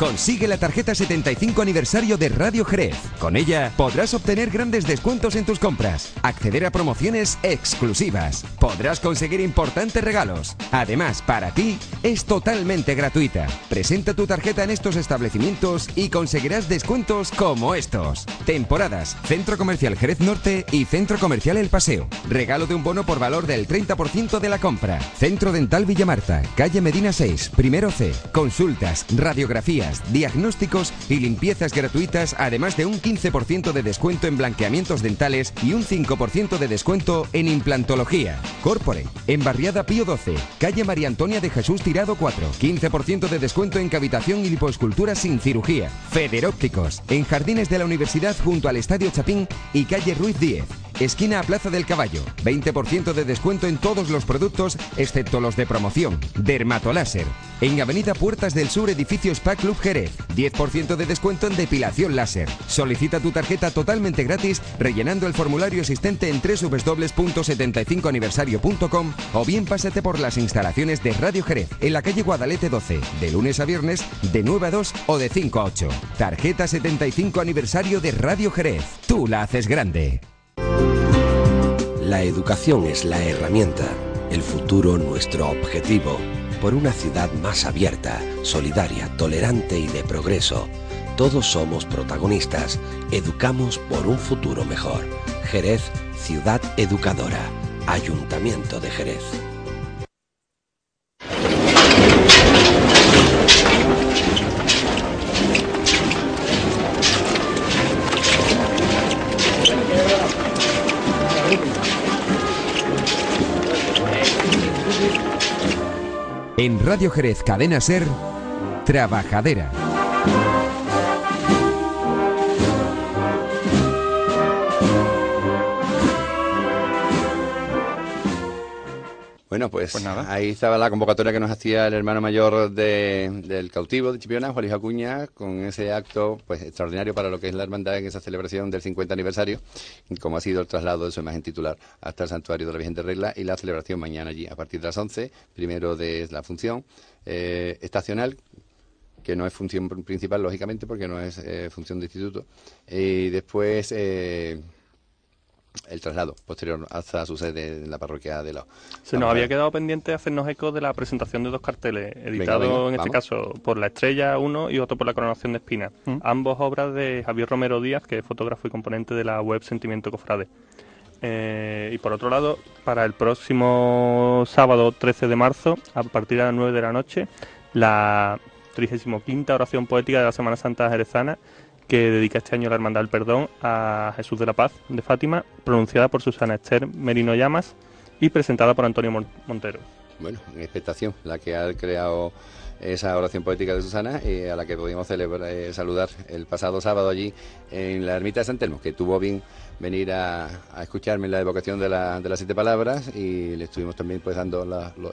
Speaker 3: Consigue la tarjeta 75 aniversario de Radio Jerez. Con ella podrás obtener grandes descuentos en tus compras, acceder a promociones exclusivas, podrás conseguir importantes regalos. Además, para ti es totalmente gratuita. Presenta tu tarjeta en estos establecimientos y conseguirás descuentos como estos. Temporadas, Centro Comercial Jerez Norte y Centro Comercial El Paseo. Regalo de un bono por valor del 30% de la compra. Centro Dental Villamarta, calle Medina 6, primero C. Consultas, radiografías, diagnósticos y limpiezas gratuitas, además de un 15% de descuento en blanqueamientos dentales y un 5% de descuento en implantología. Corpore, en Barriada Pío 12, calle María Antonia de Jesús Tirado 4. 15% de descuento en cavitación y lipoescultura sin cirugía. Federópticos, en Jardines de la Universidad junto al Estadio Chapín y calle Ruiz 10. Esquina a Plaza del Caballo. 20% de descuento en todos los productos, excepto los de promoción. Dermatoláser. En Avenida Puertas del Sur, edificio Spa Club Jerez. 10% de descuento en depilación láser. Solicita tu tarjeta totalmente gratis rellenando el formulario existente en www.75aniversario.com o bien pásate por las instalaciones de Radio Jerez en la calle Guadalete 12, de lunes a viernes, de 9 a 2 o de 5 a 8. Tarjeta 75 aniversario de Radio Jerez. Tú la haces grande.
Speaker 16: La educación es la herramienta, el futuro nuestro objetivo, por una ciudad más abierta, solidaria, tolerante y de progreso. Todos somos protagonistas, educamos por un futuro mejor. Jerez, ciudad educadora, Ayuntamiento de Jerez.
Speaker 3: En Radio Jerez Cadena Ser, Trabajadera.
Speaker 2: Bueno, pues, ahí estaba la convocatoria que nos hacía el hermano mayor del cautivo de Chipiona, Juan Luis Acuña, con ese acto pues extraordinario para lo que es la hermandad en esa celebración del 50 aniversario, como ha sido el traslado de su imagen titular hasta el santuario de la Virgen de Regla y la celebración mañana allí a partir de las 11, primero de la función eh, estacional, que no es función principal, lógicamente, porque no es eh, función de instituto, y después... Eh, el traslado posterior hasta su sede en la parroquia de la.
Speaker 7: Se nos había quedado pendiente hacernos eco de la presentación de dos carteles, editados en este caso por La Estrella uno y otro por La Coronación de Espina. Mm. Ambos obras de Javier Romero Díaz, que es fotógrafo y componente de la web Sentimiento Cofrade. Eh, y por otro lado, para el próximo sábado 13 de marzo, a partir de las 9 de la noche, la 35 oración poética de la Semana Santa Jerezana que dedica este año la Hermandad del Perdón a Jesús de la Paz de Fátima, pronunciada por Susana Esther Merino Llamas y presentada por Antonio Montero.
Speaker 2: Bueno, en expectación, la que ha creado esa oración poética de Susana, y a la que pudimos celebrar, eh, saludar el pasado sábado allí en la ermita de San Telmo, que tuvo bien venir a, escucharme en la evocación de, la, de, las siete palabras y le estuvimos también pues dando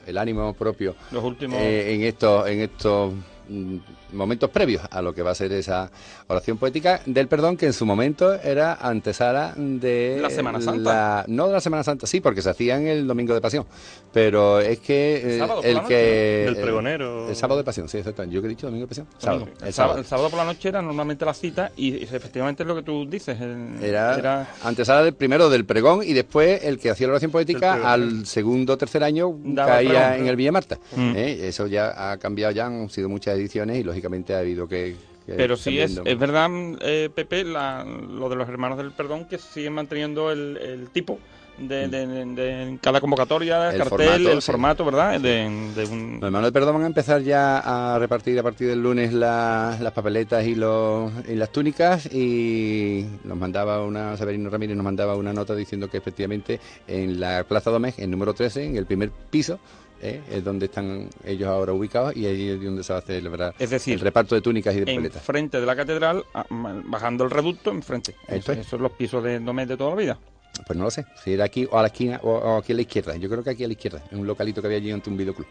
Speaker 2: el ánimo propio
Speaker 4: Los últimos...
Speaker 2: Eh, en estos en estos mm, momentos previos a lo que va a ser esa oración poética del perdón que en su momento era antesala de
Speaker 4: la Semana Santa.
Speaker 2: no de la Semana Santa, sí, porque se hacía en el Domingo de Pasión, pero es que el, que
Speaker 7: el pregonero
Speaker 2: el, sábado de Pasión, sí, exactamente. Yo que he dicho Domingo de Pasión,
Speaker 4: sábado, el, sábado. el, sábado. por la noche era normalmente la cita y efectivamente es lo que tú dices,
Speaker 2: era, antesala del primero del pregón y después el que hacía la oración poética al segundo o tercer año caía en el Villa Marta. Mm. ¿eh? Eso ya ha cambiado ya, han sido muchas ediciones y lógicamente ha habido que...
Speaker 4: Pero sí es, es verdad, eh, Pepe, lo de los hermanos del perdón, que siguen manteniendo el, tipo. De, de, cada convocatoria, el cartel, el formato, ¿verdad? De, un...
Speaker 2: Los hermanos del perdón van a empezar ya a repartir a partir del lunes las papeletas y, los, y las túnicas y nos mandaba una, Severino Ramírez nos mandaba una nota diciendo que efectivamente en la Plaza Domés, en número 13, en el primer piso, ¿eh? es donde están ellos ahora ubicados y ahí es donde se va a celebrar
Speaker 4: es decir,
Speaker 2: el reparto de túnicas y de paletas.
Speaker 4: frente de la catedral, bajando el reducto, enfrente. Eso, Esos son los pisos de Domés de toda la vida.
Speaker 2: Pues no lo sé, si era aquí o a la esquina o, aquí a la izquierda. Yo creo que aquí a la izquierda, en un localito que había allí ante un videoclub.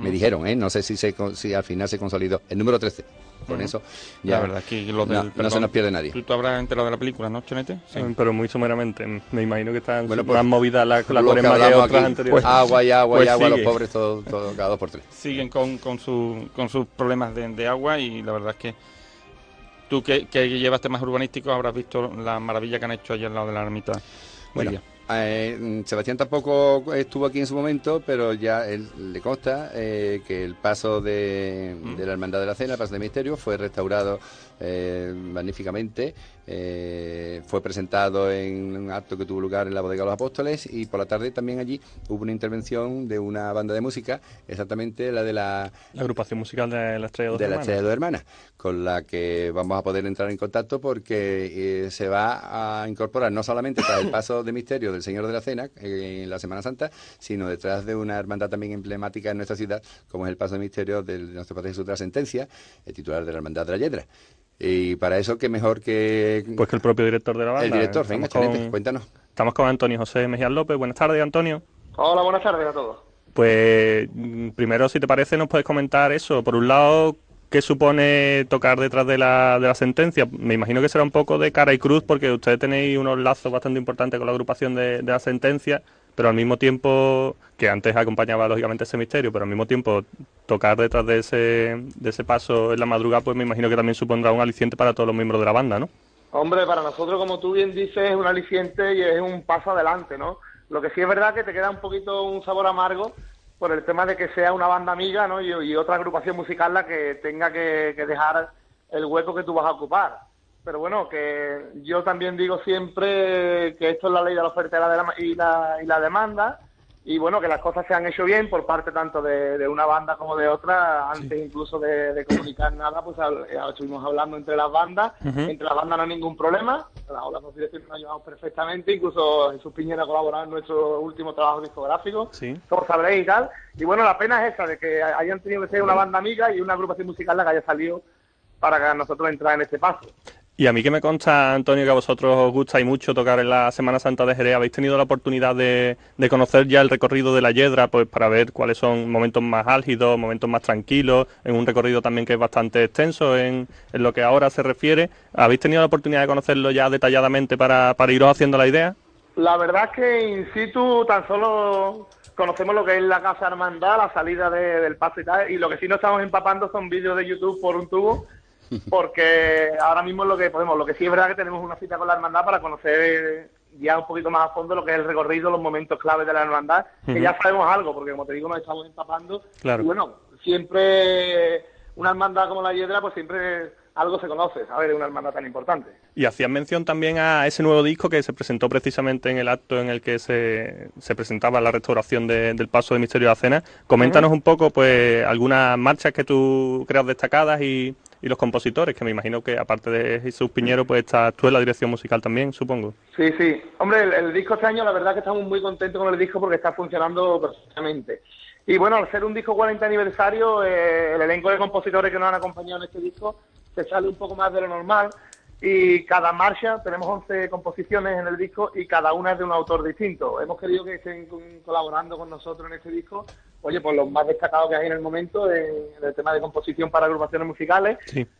Speaker 2: Me dijeron, ¿eh? No sé si, se, si al final se consolidó. El número 13. Con eso, ya.
Speaker 4: La verdad es que lo del,
Speaker 2: no, se nos pierde nadie.
Speaker 4: Tú, habrás enterado de la película, ¿no, Chonete?
Speaker 7: Sí. pero muy someramente. Me imagino que están
Speaker 2: bueno,
Speaker 7: pues, más movidas la, la
Speaker 2: lo que, que otras anteriores. Pues, agua y agua
Speaker 7: pues
Speaker 2: y agua, sigue. los pobres, todo, todo, cada dos por tres.
Speaker 4: Siguen con, con, su, con sus problemas de, de agua y la verdad es que tú que, que, llevas temas urbanísticos habrás visto la maravilla que han hecho allá al lado de la ermita.
Speaker 2: Bueno, eh, Sebastián tampoco estuvo aquí en su momento, pero ya él, le consta eh, que el paso de, mm. de, la Hermandad de la Cena, el paso de Misterio, fue restaurado eh, magníficamente. Eh, fue presentado en un acto que tuvo lugar en la Bodega de los Apóstoles y por la tarde también allí hubo una intervención de una banda de música, exactamente la de la...
Speaker 7: La agrupación musical de la Estrella de
Speaker 2: De la Estrella de Dos Hermanas, con la que vamos a poder entrar en contacto porque eh, se va a incorporar no solamente tras el paso de misterio del Señor de la Cena en la Semana Santa, sino detrás de una hermandad también emblemática en nuestra ciudad, como es el paso de misterio de nuestro Padre Jesús de la Sentencia, el titular de la Hermandad de la Yedra. Y para eso, qué mejor que...
Speaker 7: Pues que el propio director de la banda.
Speaker 2: El director, venga, con... cuéntanos.
Speaker 7: Estamos con Antonio José Mejía López. Buenas tardes, Antonio.
Speaker 17: Hola, buenas tardes a todos.
Speaker 7: Pues primero, si te parece, nos puedes comentar eso. Por un lado, ¿qué supone tocar detrás de la, de la sentencia? Me imagino que será un poco de cara y cruz porque ustedes tenéis unos lazos bastante importantes con la agrupación de, de la sentencia pero al mismo tiempo, que antes acompañaba lógicamente ese misterio, pero al mismo tiempo tocar detrás de ese, de ese paso en la madrugada, pues me imagino que también supondrá un aliciente para todos los miembros de la banda, ¿no?
Speaker 17: Hombre, para nosotros, como tú bien dices, es un aliciente y es un paso adelante, ¿no? Lo que sí es verdad que te queda un poquito un sabor amargo por el tema de que sea una banda amiga, ¿no? Y, otra agrupación musical la que tenga que dejar el hueco que tú vas a ocupar pero bueno, que yo también digo siempre que esto es la ley de la oferta y la, y la, demanda, y bueno, que las cosas se han hecho bien por parte tanto de, una banda como de otra, antes incluso de, comunicar nada, pues estuvimos hablando entre las bandas, entre las bandas no hay ningún problema, las dos direcciones nos llevamos perfectamente, incluso Jesús Piñera ha colaborado en nuestro último trabajo discográfico, como sabréis y tal, y bueno, la pena es esa, de que hayan tenido que ser una banda amiga y una agrupación musical la que haya salido para que nosotros entrar en este paso.
Speaker 7: Y a mí que me consta, Antonio, que a vosotros os gusta y mucho tocar en la Semana Santa de Jerez, ¿habéis tenido la oportunidad de, conocer ya el recorrido de la Yedra, pues para ver cuáles son momentos más álgidos, momentos más tranquilos, en un recorrido también que es bastante extenso en, lo que ahora se refiere? ¿Habéis tenido la oportunidad de conocerlo ya detalladamente para, para iros haciendo la idea?
Speaker 17: La verdad es que in situ tan solo conocemos lo que es la Casa Hermandad, la salida del paso y tal, y lo que sí nos estamos empapando son vídeos de YouTube por un tubo porque ahora mismo lo que podemos. Lo que sí es verdad que tenemos una cita con la hermandad para conocer ya un poquito más a fondo lo que es el recorrido, los momentos claves de la hermandad, que ya sabemos algo, porque como te digo, nos estamos empapando.
Speaker 7: Claro.
Speaker 17: Y bueno, siempre una hermandad como la Hiedra, pues siempre algo se conoce, ¿sabes? De una hermandad tan importante.
Speaker 7: Y hacían mención también a ese nuevo disco que se presentó precisamente en el acto en el que se, se presentaba la restauración del Paso de Misterio de la Cena. Coméntanos un poco, pues, algunas marchas que tú creas destacadas y, y los compositores, que me imagino que aparte de Jesús Piñero, pues estás tú en la dirección musical también, supongo.
Speaker 17: Sí, sí. Hombre, el, disco este año, la verdad que estamos muy contentos con el disco porque está funcionando perfectamente. Y bueno, al ser un disco 40 aniversario, eh, el elenco de compositores que nos han acompañado en este disco se sale un poco más de lo normal y cada marcha, tenemos 11 composiciones en el disco y cada una es de un autor distinto. Hemos querido que estén colaborando con nosotros en este disco, oye, pues los más destacados que hay en el momento en, el tema de composición para agrupaciones musicales.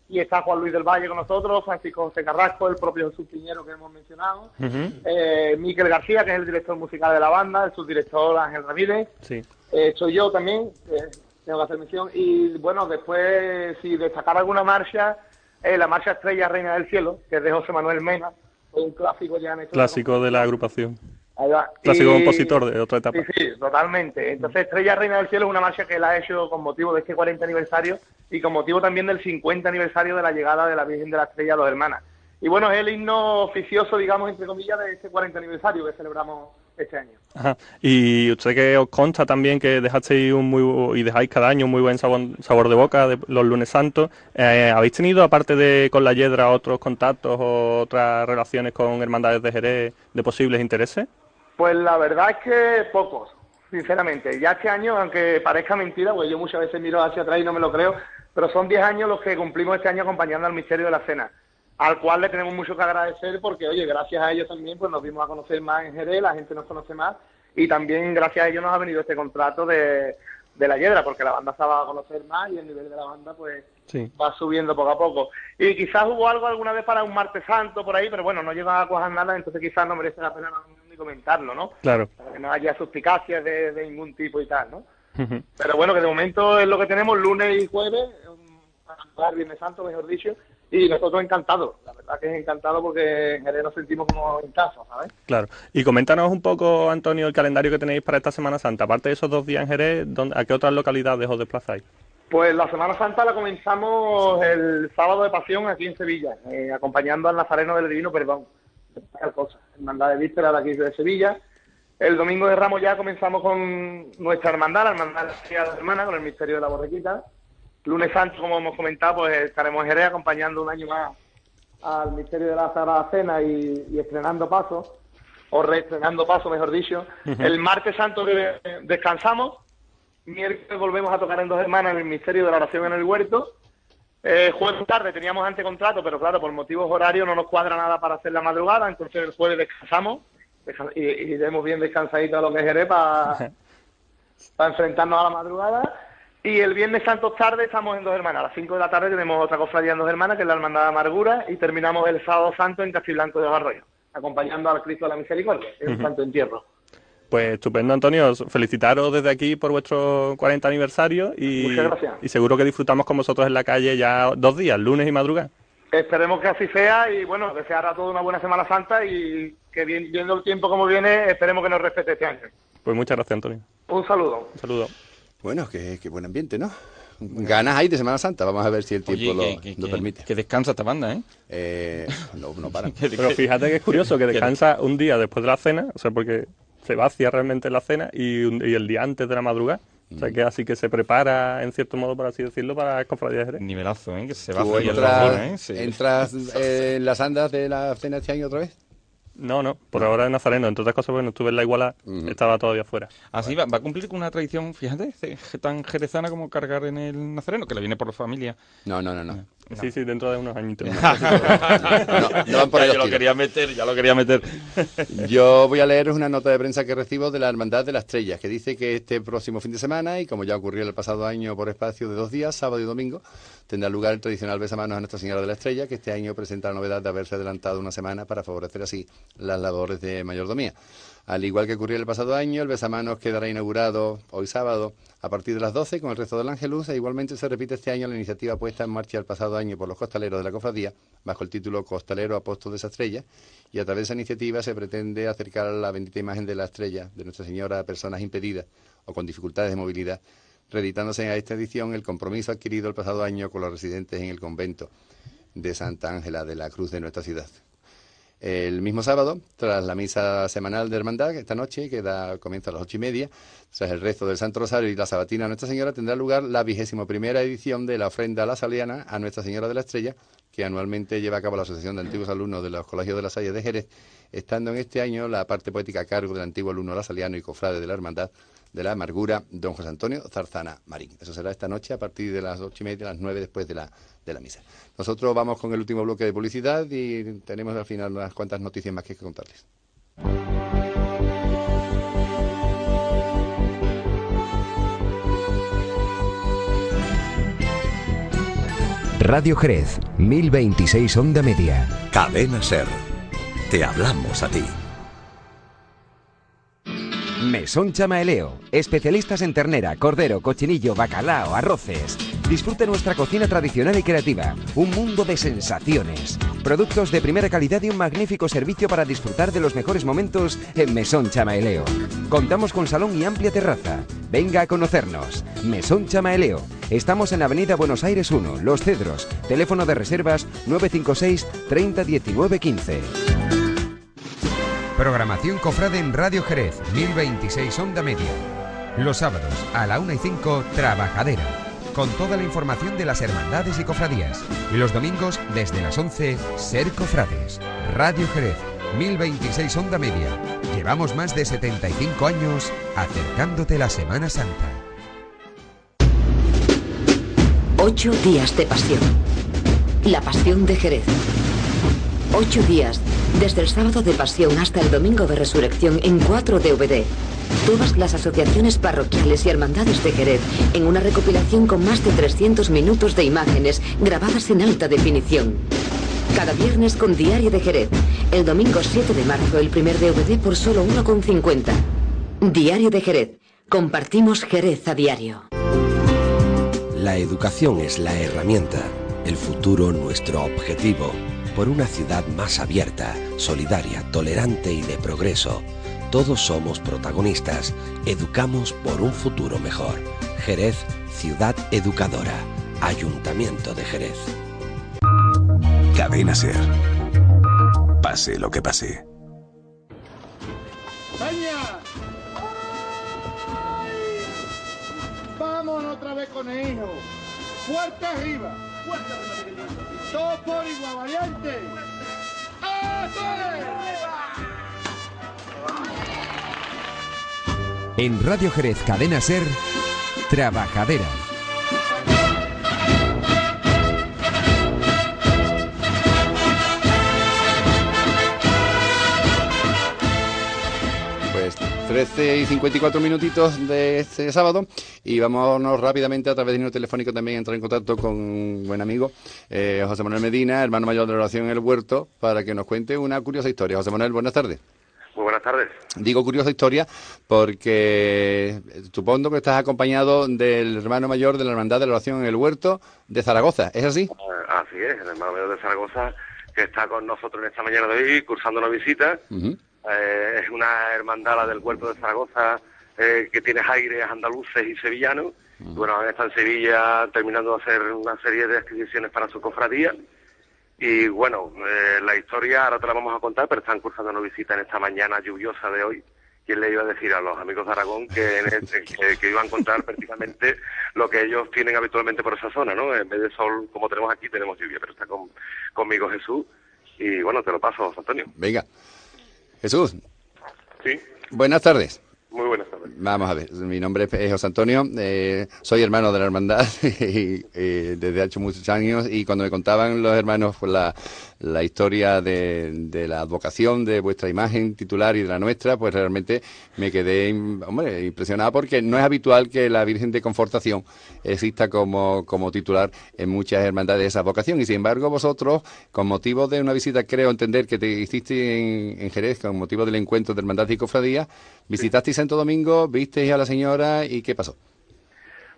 Speaker 17: Y está Juan Luis del Valle con nosotros, Francisco José Carrasco, el propio Jesús Piñero que hemos mencionado, eh, Miquel García, que es el director musical de la banda, el subdirector Ángel Ramírez.
Speaker 7: Sí.
Speaker 17: Eh, soy yo también, tengo que hacer mención. Y bueno, después, si destacar alguna marcha eh, la marcha Estrella Reina del Cielo, que es de José Manuel Mena, un clásico ya en
Speaker 7: Clásico de la agrupación. Clásico compositor de otra etapa.
Speaker 17: Sí, sí, totalmente. Entonces, Estrella Reina del Cielo es una marcha que él ha hecho con motivo de este 40 aniversario y con motivo también del 50 aniversario de la llegada de la Virgen de la Estrella a dos hermanas. Y bueno, es el himno oficioso, digamos, entre comillas, de este 40 aniversario que celebramos este año.
Speaker 7: Ajá. Y usted que os consta también que dejasteis un muy y dejáis cada año un muy buen sabor, sabor de boca de los lunes santos, eh, ¿habéis tenido aparte de con la Yedra otros contactos o otras relaciones con hermandades de Jerez de posibles intereses?
Speaker 17: Pues la verdad es que pocos, sinceramente. Ya este año, aunque parezca mentira, pues yo muchas veces miro hacia atrás y no me lo creo, pero son 10 años los que cumplimos este año acompañando al misterio de la cena al cual le tenemos mucho que agradecer porque, oye, gracias a ellos también pues nos vimos a conocer más en Jerez, la gente nos conoce más y también gracias a ellos nos ha venido este contrato de, de la Hiedra, porque la banda se va a conocer más y el nivel de la banda pues va subiendo poco a poco. Y quizás hubo algo alguna vez para un martes santo por ahí, pero bueno, no llega a cuajar nada, entonces quizás no merece la pena ni comentarlo, ¿no?
Speaker 7: Claro.
Speaker 17: Para que no haya suspicacias de, de ningún tipo y tal, ¿no? Pero bueno, que de momento es lo que tenemos lunes y jueves, un viernes santo, mejor dicho, y nosotros encantados, la verdad que es encantado porque en Jerez nos sentimos como en casa, ¿sabes?
Speaker 7: Claro. Y coméntanos un poco, Antonio, el calendario que tenéis para esta Semana Santa. Aparte de esos dos días en Jerez, ¿dónde, ¿a qué otras localidades os desplazáis?
Speaker 17: Pues la Semana Santa la comenzamos el sábado de pasión aquí en Sevilla, eh, acompañando al Nazareno del Divino Perdón. Cosa, hermandad de víspera de aquí de Sevilla. El domingo de Ramos ya comenzamos con nuestra hermandad, la hermandad de la Hermana, con el misterio de la borrequita. Lunes Santo, como hemos comentado, pues estaremos en Jerez acompañando un año más al misterio de la Sagrada Cena y, estrenando paso, o reestrenando paso, mejor dicho. El martes Santo que descansamos, miércoles volvemos a tocar en Dos Hermanas en el misterio de la oración en el huerto. Eh, jueves tarde teníamos antecontrato, pero claro, por motivos horarios no nos cuadra nada para hacer la madrugada, entonces el jueves descansamos y, iremos bien descansadito a lo que es Jerez para, para enfrentarnos a la madrugada. Y el viernes santo tarde estamos en Dos Hermanas. A las 5 de la tarde tenemos otra cofradía en Dos Hermanas, que es la Hermandad de Amargura, y terminamos el sábado santo en Castiblanco de Barroyo, acompañando al Cristo de la Misericordia, en un santo entierro.
Speaker 7: Pues estupendo, Antonio. Felicitaros desde aquí por vuestro 40 aniversario y,
Speaker 17: Muchas gracias.
Speaker 7: y seguro que disfrutamos con vosotros en la calle ya dos días, lunes y madrugada.
Speaker 17: Esperemos que así sea y bueno, desear a todos una buena Semana Santa y que viendo el tiempo como viene, esperemos que nos respete este año.
Speaker 7: Pues muchas gracias, Antonio.
Speaker 17: Un saludo.
Speaker 7: Un saludo.
Speaker 2: Bueno, qué, qué buen ambiente, ¿no? Ganas ahí de Semana Santa, vamos a ver si el tiempo
Speaker 4: Oye,
Speaker 2: lo,
Speaker 4: que,
Speaker 2: lo
Speaker 4: que-
Speaker 2: permite.
Speaker 4: Que descansa esta banda, ¿eh?
Speaker 2: Eh, no, no paran.
Speaker 7: Pero fíjate que es curioso que descansa un día después de la cena, o sea, porque se vacía realmente la cena y, un- y el día antes de la madrugada. O sea, que así que se prepara, en cierto modo, por así decirlo, para las cofradías de Jerez.
Speaker 4: Nivelazo, ¿eh? Que se
Speaker 2: ¿Tú
Speaker 4: vacía la
Speaker 2: entras,
Speaker 4: zona, ¿eh? Sí.
Speaker 2: entras eh, en las andas de la cena este año otra vez?
Speaker 7: No, no, por ahora es Nazareno, entre otras cosas, porque no estuve en la iguala, estaba todavía fuera.
Speaker 4: Así va, va a cumplir con una tradición, fíjate, tan jerezana como cargar en el nazareno, que le viene por la familia.
Speaker 2: No, no, no, no.
Speaker 7: Sí, sí, dentro de unos añitos.
Speaker 2: no van por
Speaker 4: ya
Speaker 2: los
Speaker 4: lo quería meter, ya lo quería meter.
Speaker 2: Yo voy a leeros una nota de prensa que recibo de la Hermandad de las Estrellas, que dice que este próximo fin de semana, y como ya ocurrió el pasado año por espacio de dos días, sábado y domingo, tendrá lugar el tradicional besamanos a Nuestra Señora de la Estrella, que este año presenta la novedad de haberse adelantado una semana para favorecer así las labores de mayordomía. Al igual que ocurrió el pasado año, el besamanos quedará inaugurado hoy sábado a partir de las 12 con el resto del Ángelus e igualmente se repite este año la iniciativa puesta en marcha el pasado año por los costaleros de la cofradía bajo el título Costalero Apóstol de esa Estrella y a través de esa iniciativa se pretende acercar a la bendita imagen de la estrella de Nuestra Señora a personas impedidas o con dificultades de movilidad, reeditándose a esta edición el compromiso adquirido el pasado año con los residentes en el convento de Santa Ángela de la Cruz de nuestra ciudad. El mismo sábado, tras la misa semanal de hermandad, esta noche, que da comienzo a las ocho y media, tras el rezo del Santo Rosario y la sabatina Nuestra Señora, tendrá lugar la vigésimo primera edición de la ofrenda la Saliana a Nuestra Señora de la Estrella, que anualmente lleva a cabo la Asociación de Antiguos Alumnos de los Colegios de la Salle de Jerez, estando en este año la parte poética a cargo del antiguo alumno lasaliano y cofrade de la Hermandad de la Amargura, don José Antonio Zarzana Marín. Eso será esta noche a partir de las ocho y media, las nueve después de la, de la misa. Nosotros vamos con el último bloque de publicidad y tenemos al final unas cuantas noticias más que contarles.
Speaker 3: Radio Jerez, 1026 Onda Media.
Speaker 8: Cadena Ser. Te hablamos a ti.
Speaker 3: Mesón Chamaeleo, especialistas en ternera, cordero, cochinillo, bacalao, arroces. Disfrute nuestra cocina tradicional y creativa, un mundo de sensaciones. Productos de primera calidad y un magnífico servicio para disfrutar de los mejores momentos en Mesón Chamaeleo. Contamos con salón y amplia terraza. Venga a conocernos. Mesón Chamaeleo. Estamos en Avenida Buenos Aires 1, Los Cedros. Teléfono de reservas 956 30 19 15. Programación Cofrade en Radio Jerez, 1026 Onda Media. Los sábados a la 1 y 5, Trabajadera. Con toda la información de las hermandades y cofradías. Y los domingos, desde las 11, Ser Cofrades. Radio Jerez, 1026 Onda Media. Llevamos más de 75 años acercándote la Semana Santa.
Speaker 10: Ocho días de pasión. La pasión de Jerez.
Speaker 18: Ocho días, desde el sábado de pasión hasta el domingo de resurrección en 4 DVD. Todas las asociaciones parroquiales y hermandades de Jerez en una recopilación con más de 300 minutos de imágenes grabadas en alta definición. Cada viernes con Diario de Jerez. El domingo 7 de marzo el primer DVD por solo 1,50. Diario de Jerez. Compartimos Jerez a diario.
Speaker 16: La educación es la herramienta, el futuro nuestro objetivo. Por una ciudad más abierta, solidaria, tolerante y de progreso. Todos somos protagonistas. Educamos por un futuro mejor. Jerez, ciudad educadora. Ayuntamiento de Jerez.
Speaker 8: Cadena Ser. Pase lo que pase.
Speaker 13: ¡Peña! Vámonos otra vez con el hijo. Fuerte arriba. Fuerte arriba. Todo por igual, valiente.
Speaker 3: En Radio Jerez Cadena Ser, Trabajadera.
Speaker 2: 13 y 54 minutitos de este sábado y vámonos rápidamente a través de número telefónico también a entrar en contacto con un buen amigo, eh, José Manuel Medina, hermano mayor de la oración en el huerto, para que nos cuente una curiosa historia. José Manuel, buenas tardes.
Speaker 19: Muy buenas tardes.
Speaker 2: Digo curiosa historia porque supongo que estás acompañado del hermano mayor de la Hermandad de la Oración en el Huerto de Zaragoza, ¿es así?
Speaker 19: Eh, así es, el hermano mayor de Zaragoza que está con nosotros en esta mañana de hoy cursando una visita. Eh, es una hermandad la del Huerto de Zaragoza eh, que tiene aires andaluces y sevillanos. Y Bueno, ahora está en Sevilla terminando de hacer una serie de adquisiciones para su cofradía. Y bueno, eh, la historia ahora te la vamos a contar, pero están cursando una visita en esta mañana lluviosa de hoy. ¿Quién le iba a decir a los amigos de Aragón que, en este- que, que iban a encontrar prácticamente lo que ellos tienen habitualmente por esa zona, ¿no? En vez de sol, como tenemos aquí, tenemos lluvia, pero está con, conmigo Jesús. Y bueno, te lo paso, Antonio.
Speaker 2: Venga. Jesús,
Speaker 19: Sí,
Speaker 2: buenas tardes.
Speaker 19: muy buenas tardes.
Speaker 2: Vamos a ver, mi nombre es José Antonio, eh, soy hermano de la hermandad y, eh, desde hace muchos años y cuando me contaban los hermanos pues, la, la historia de, de la advocación de vuestra imagen titular y de la nuestra, pues realmente me quedé hombre, impresionado porque no es habitual que la Virgen de Confortación exista como, como titular en muchas hermandades de esa vocación y sin embargo vosotros, con motivo de una visita, creo entender que te hiciste en, en Jerez, con motivo del encuentro de hermandad y cofradía, visitasteis Santo Domingo, visteis a la señora y ¿qué pasó?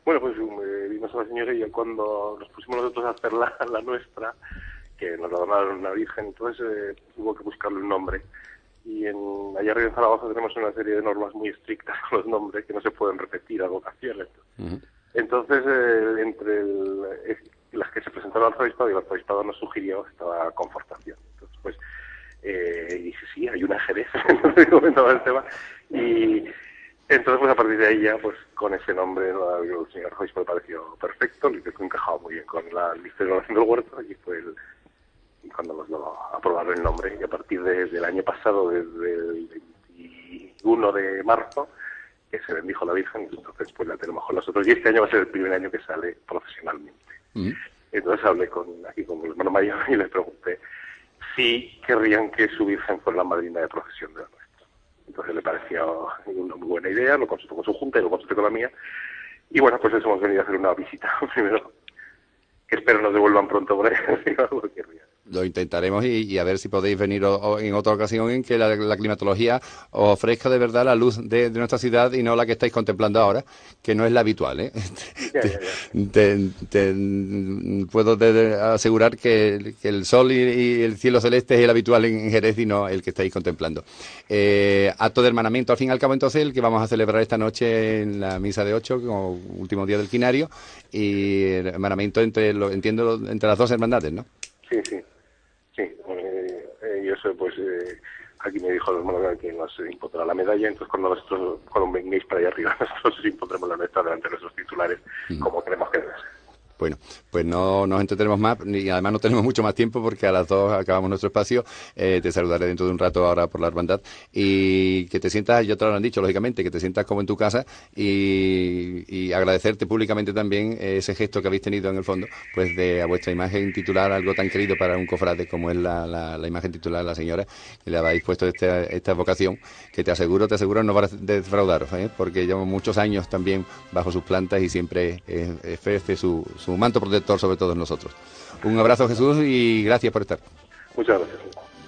Speaker 19: Bueno, pues eh, vimos a la señora y cuando nos pusimos nosotros a hacer la, la nuestra, que nos la donaron una virgen, entonces eh, hubo que buscarle un nombre. Y en, allá arriba en Zaragoza tenemos una serie de normas muy estrictas con los nombres que no se pueden repetir a vocaciones. Entonces, eh, entre el- eh, las que se presentaron al arzobispado y el arzobispado nos sugirió estaba confortación. Entonces, pues, eh, y dije, sí, hay una Jerez, entonces comentaba el tema. Y entonces, pues a partir de ahí ya, pues con ese nombre, ¿no? el señor me pareció perfecto, le encajaba muy bien con la lista de del huerto, y fue el, cuando nos lo aprobaron el nombre, y a partir de- del año pasado, desde el 21 de marzo, que se bendijo la Virgen, entonces pues la tenemos con nosotros, y este año va a ser el primer año que sale profesionalmente. Entonces hablé con, aquí con mi hermano mayor y les pregunté si querrían que su Virgen fuera la madrina de procesión de la nuestra. Entonces le pareció una muy buena idea, lo consultó con su junta y lo consulté con la mía. Y bueno, pues eso hemos venido a hacer una visita primero, que espero nos devuelvan pronto por ahí. porque
Speaker 2: Lo intentaremos y, y a ver si podéis venir o- o en otra ocasión en que la, la climatología os ofrezca de verdad la luz de, de nuestra ciudad y no la que estáis contemplando ahora, que no es la habitual. ¿eh? Te, te- puedo asegurar que, que el sol y, y el cielo celeste es el habitual en, en Jerez y no el que estáis contemplando. Eh, acto de hermanamiento, al fin y al cabo, entonces, el que vamos a celebrar esta noche en la misa de ocho, como último día del quinario, y el hermanamiento entre, lo, entiendo, entre las dos hermandades, ¿no?
Speaker 19: Sí, sí, sí. Eh, y eso, pues, eh, aquí me dijo el hermano que nos impondrá la medalla, entonces cuando nosotros, cuando vengáis para allá arriba, nosotros os impondremos la nuestra delante de nuestros titulares, como queremos que debe ser.
Speaker 2: Bueno, pues no nos entretenemos más y además no tenemos mucho más tiempo porque a las dos acabamos nuestro espacio. Eh, te saludaré dentro de un rato ahora por la hermandad y que te sientas, ya te lo han dicho, lógicamente, que te sientas como en tu casa y, agradecerte públicamente también ese gesto que habéis tenido en el fondo, pues de a vuestra imagen titular, algo tan querido para un cofrade como es la, imagen titular de la señora, que le habéis puesto esta, vocación, que te aseguro, te aseguro no va a defraudaros, ¿eh? porque llevo muchos años también bajo sus plantas y siempre es, su un manto protector sobre todos nosotros. Un abrazo Jesús y gracias por estar.
Speaker 19: Muchas gracias.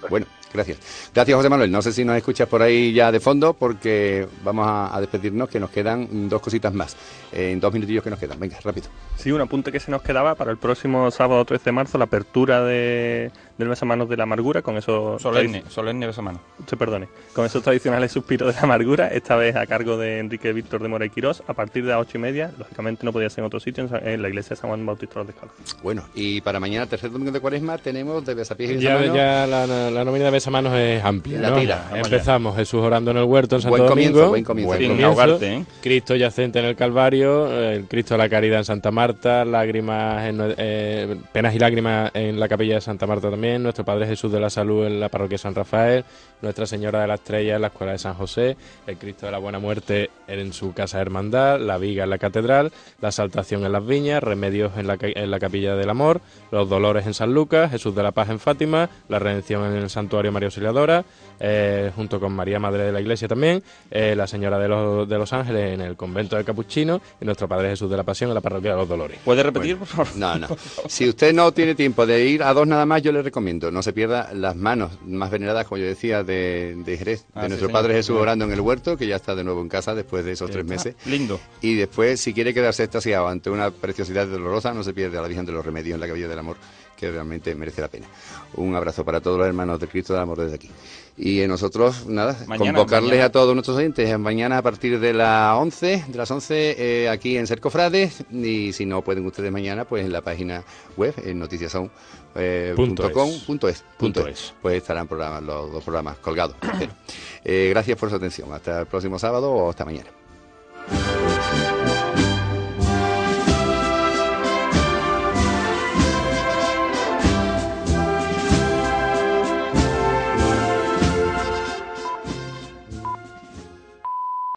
Speaker 2: Bueno, gracias. Gracias José Manuel. No sé si nos escuchas por ahí ya de fondo porque vamos a, despedirnos que nos quedan dos cositas más. en dos minutillos que nos quedan. Venga, rápido.
Speaker 7: Sí, un apunte que se nos quedaba para el próximo sábado 13 de marzo, la apertura de, del Besamanos de la Amargura, con esos...
Speaker 4: Solemne, solemne Besamanos.
Speaker 7: Se perdone. Con esos tradicionales suspiros de la amargura, esta vez a cargo de Enrique Víctor de Mora y Quirós, a partir de las ocho y media, lógicamente no podía ser en otro sitio, en la iglesia de San Juan Bautista de los Descalzos.
Speaker 2: Bueno, y para mañana, tercer domingo de cuaresma, tenemos de Besapiés y
Speaker 5: Ya, ya la, la, nómina de Besamanos es amplia, la tira, Empezamos Jesús orando en el huerto en Santo buen Domingo.
Speaker 2: buen comienzo. Buen
Speaker 5: comienzo. ¿eh? Cristo yacente en el Calvario, el Cristo de la Caridad en Santa Marta, lágrimas eh, penas y lágrimas en la capilla de Santa Marta también, nuestro Padre Jesús de la Salud en la parroquia San Rafael, Nuestra Señora de la Estrella en la Escuela de San José, el Cristo de la Buena Muerte en su Casa Hermandad, la Viga en la Catedral, la Saltación en las Viñas, Remedios en la, en la Capilla del Amor, los Dolores en San Lucas, Jesús de la Paz en Fátima, la Redención en el Santuario María Auxiliadora, eh, junto con María Madre de la Iglesia también, eh, la Señora de los, de los Ángeles en el Convento de Capuchino y nuestro Padre Jesús de la Pasión en la Parroquia de los Dolores.
Speaker 4: ¿Puede repetir, por favor?
Speaker 2: No, no. Si usted no tiene tiempo de ir a dos nada más, yo le recomiendo, no se pierda las manos más veneradas, como yo decía, de, Jerez, de ah, nuestro Padre Jesús orando en el huerto, que ya está de nuevo en casa después de esos tres meses.
Speaker 4: Lindo.
Speaker 2: Y después, si quiere quedarse extasiado ante una preciosidad dolorosa, no se pierde a la Virgen de los Remedios en la Capilla del Amor, que realmente merece la pena. Un abrazo para todos los hermanos de Cristo del Amor desde aquí. Y nosotros, nada, convocarles a todos nuestros oyentes mañana a partir de las 11, de las 11 eh, aquí en Cercofrades y si no pueden ustedes mañana, pues en la página web, en noticiason.com.es. Eh, punto es. Pues estarán programas, los dos programas colgados. eh, gracias por su atención. Hasta el próximo sábado o hasta mañana.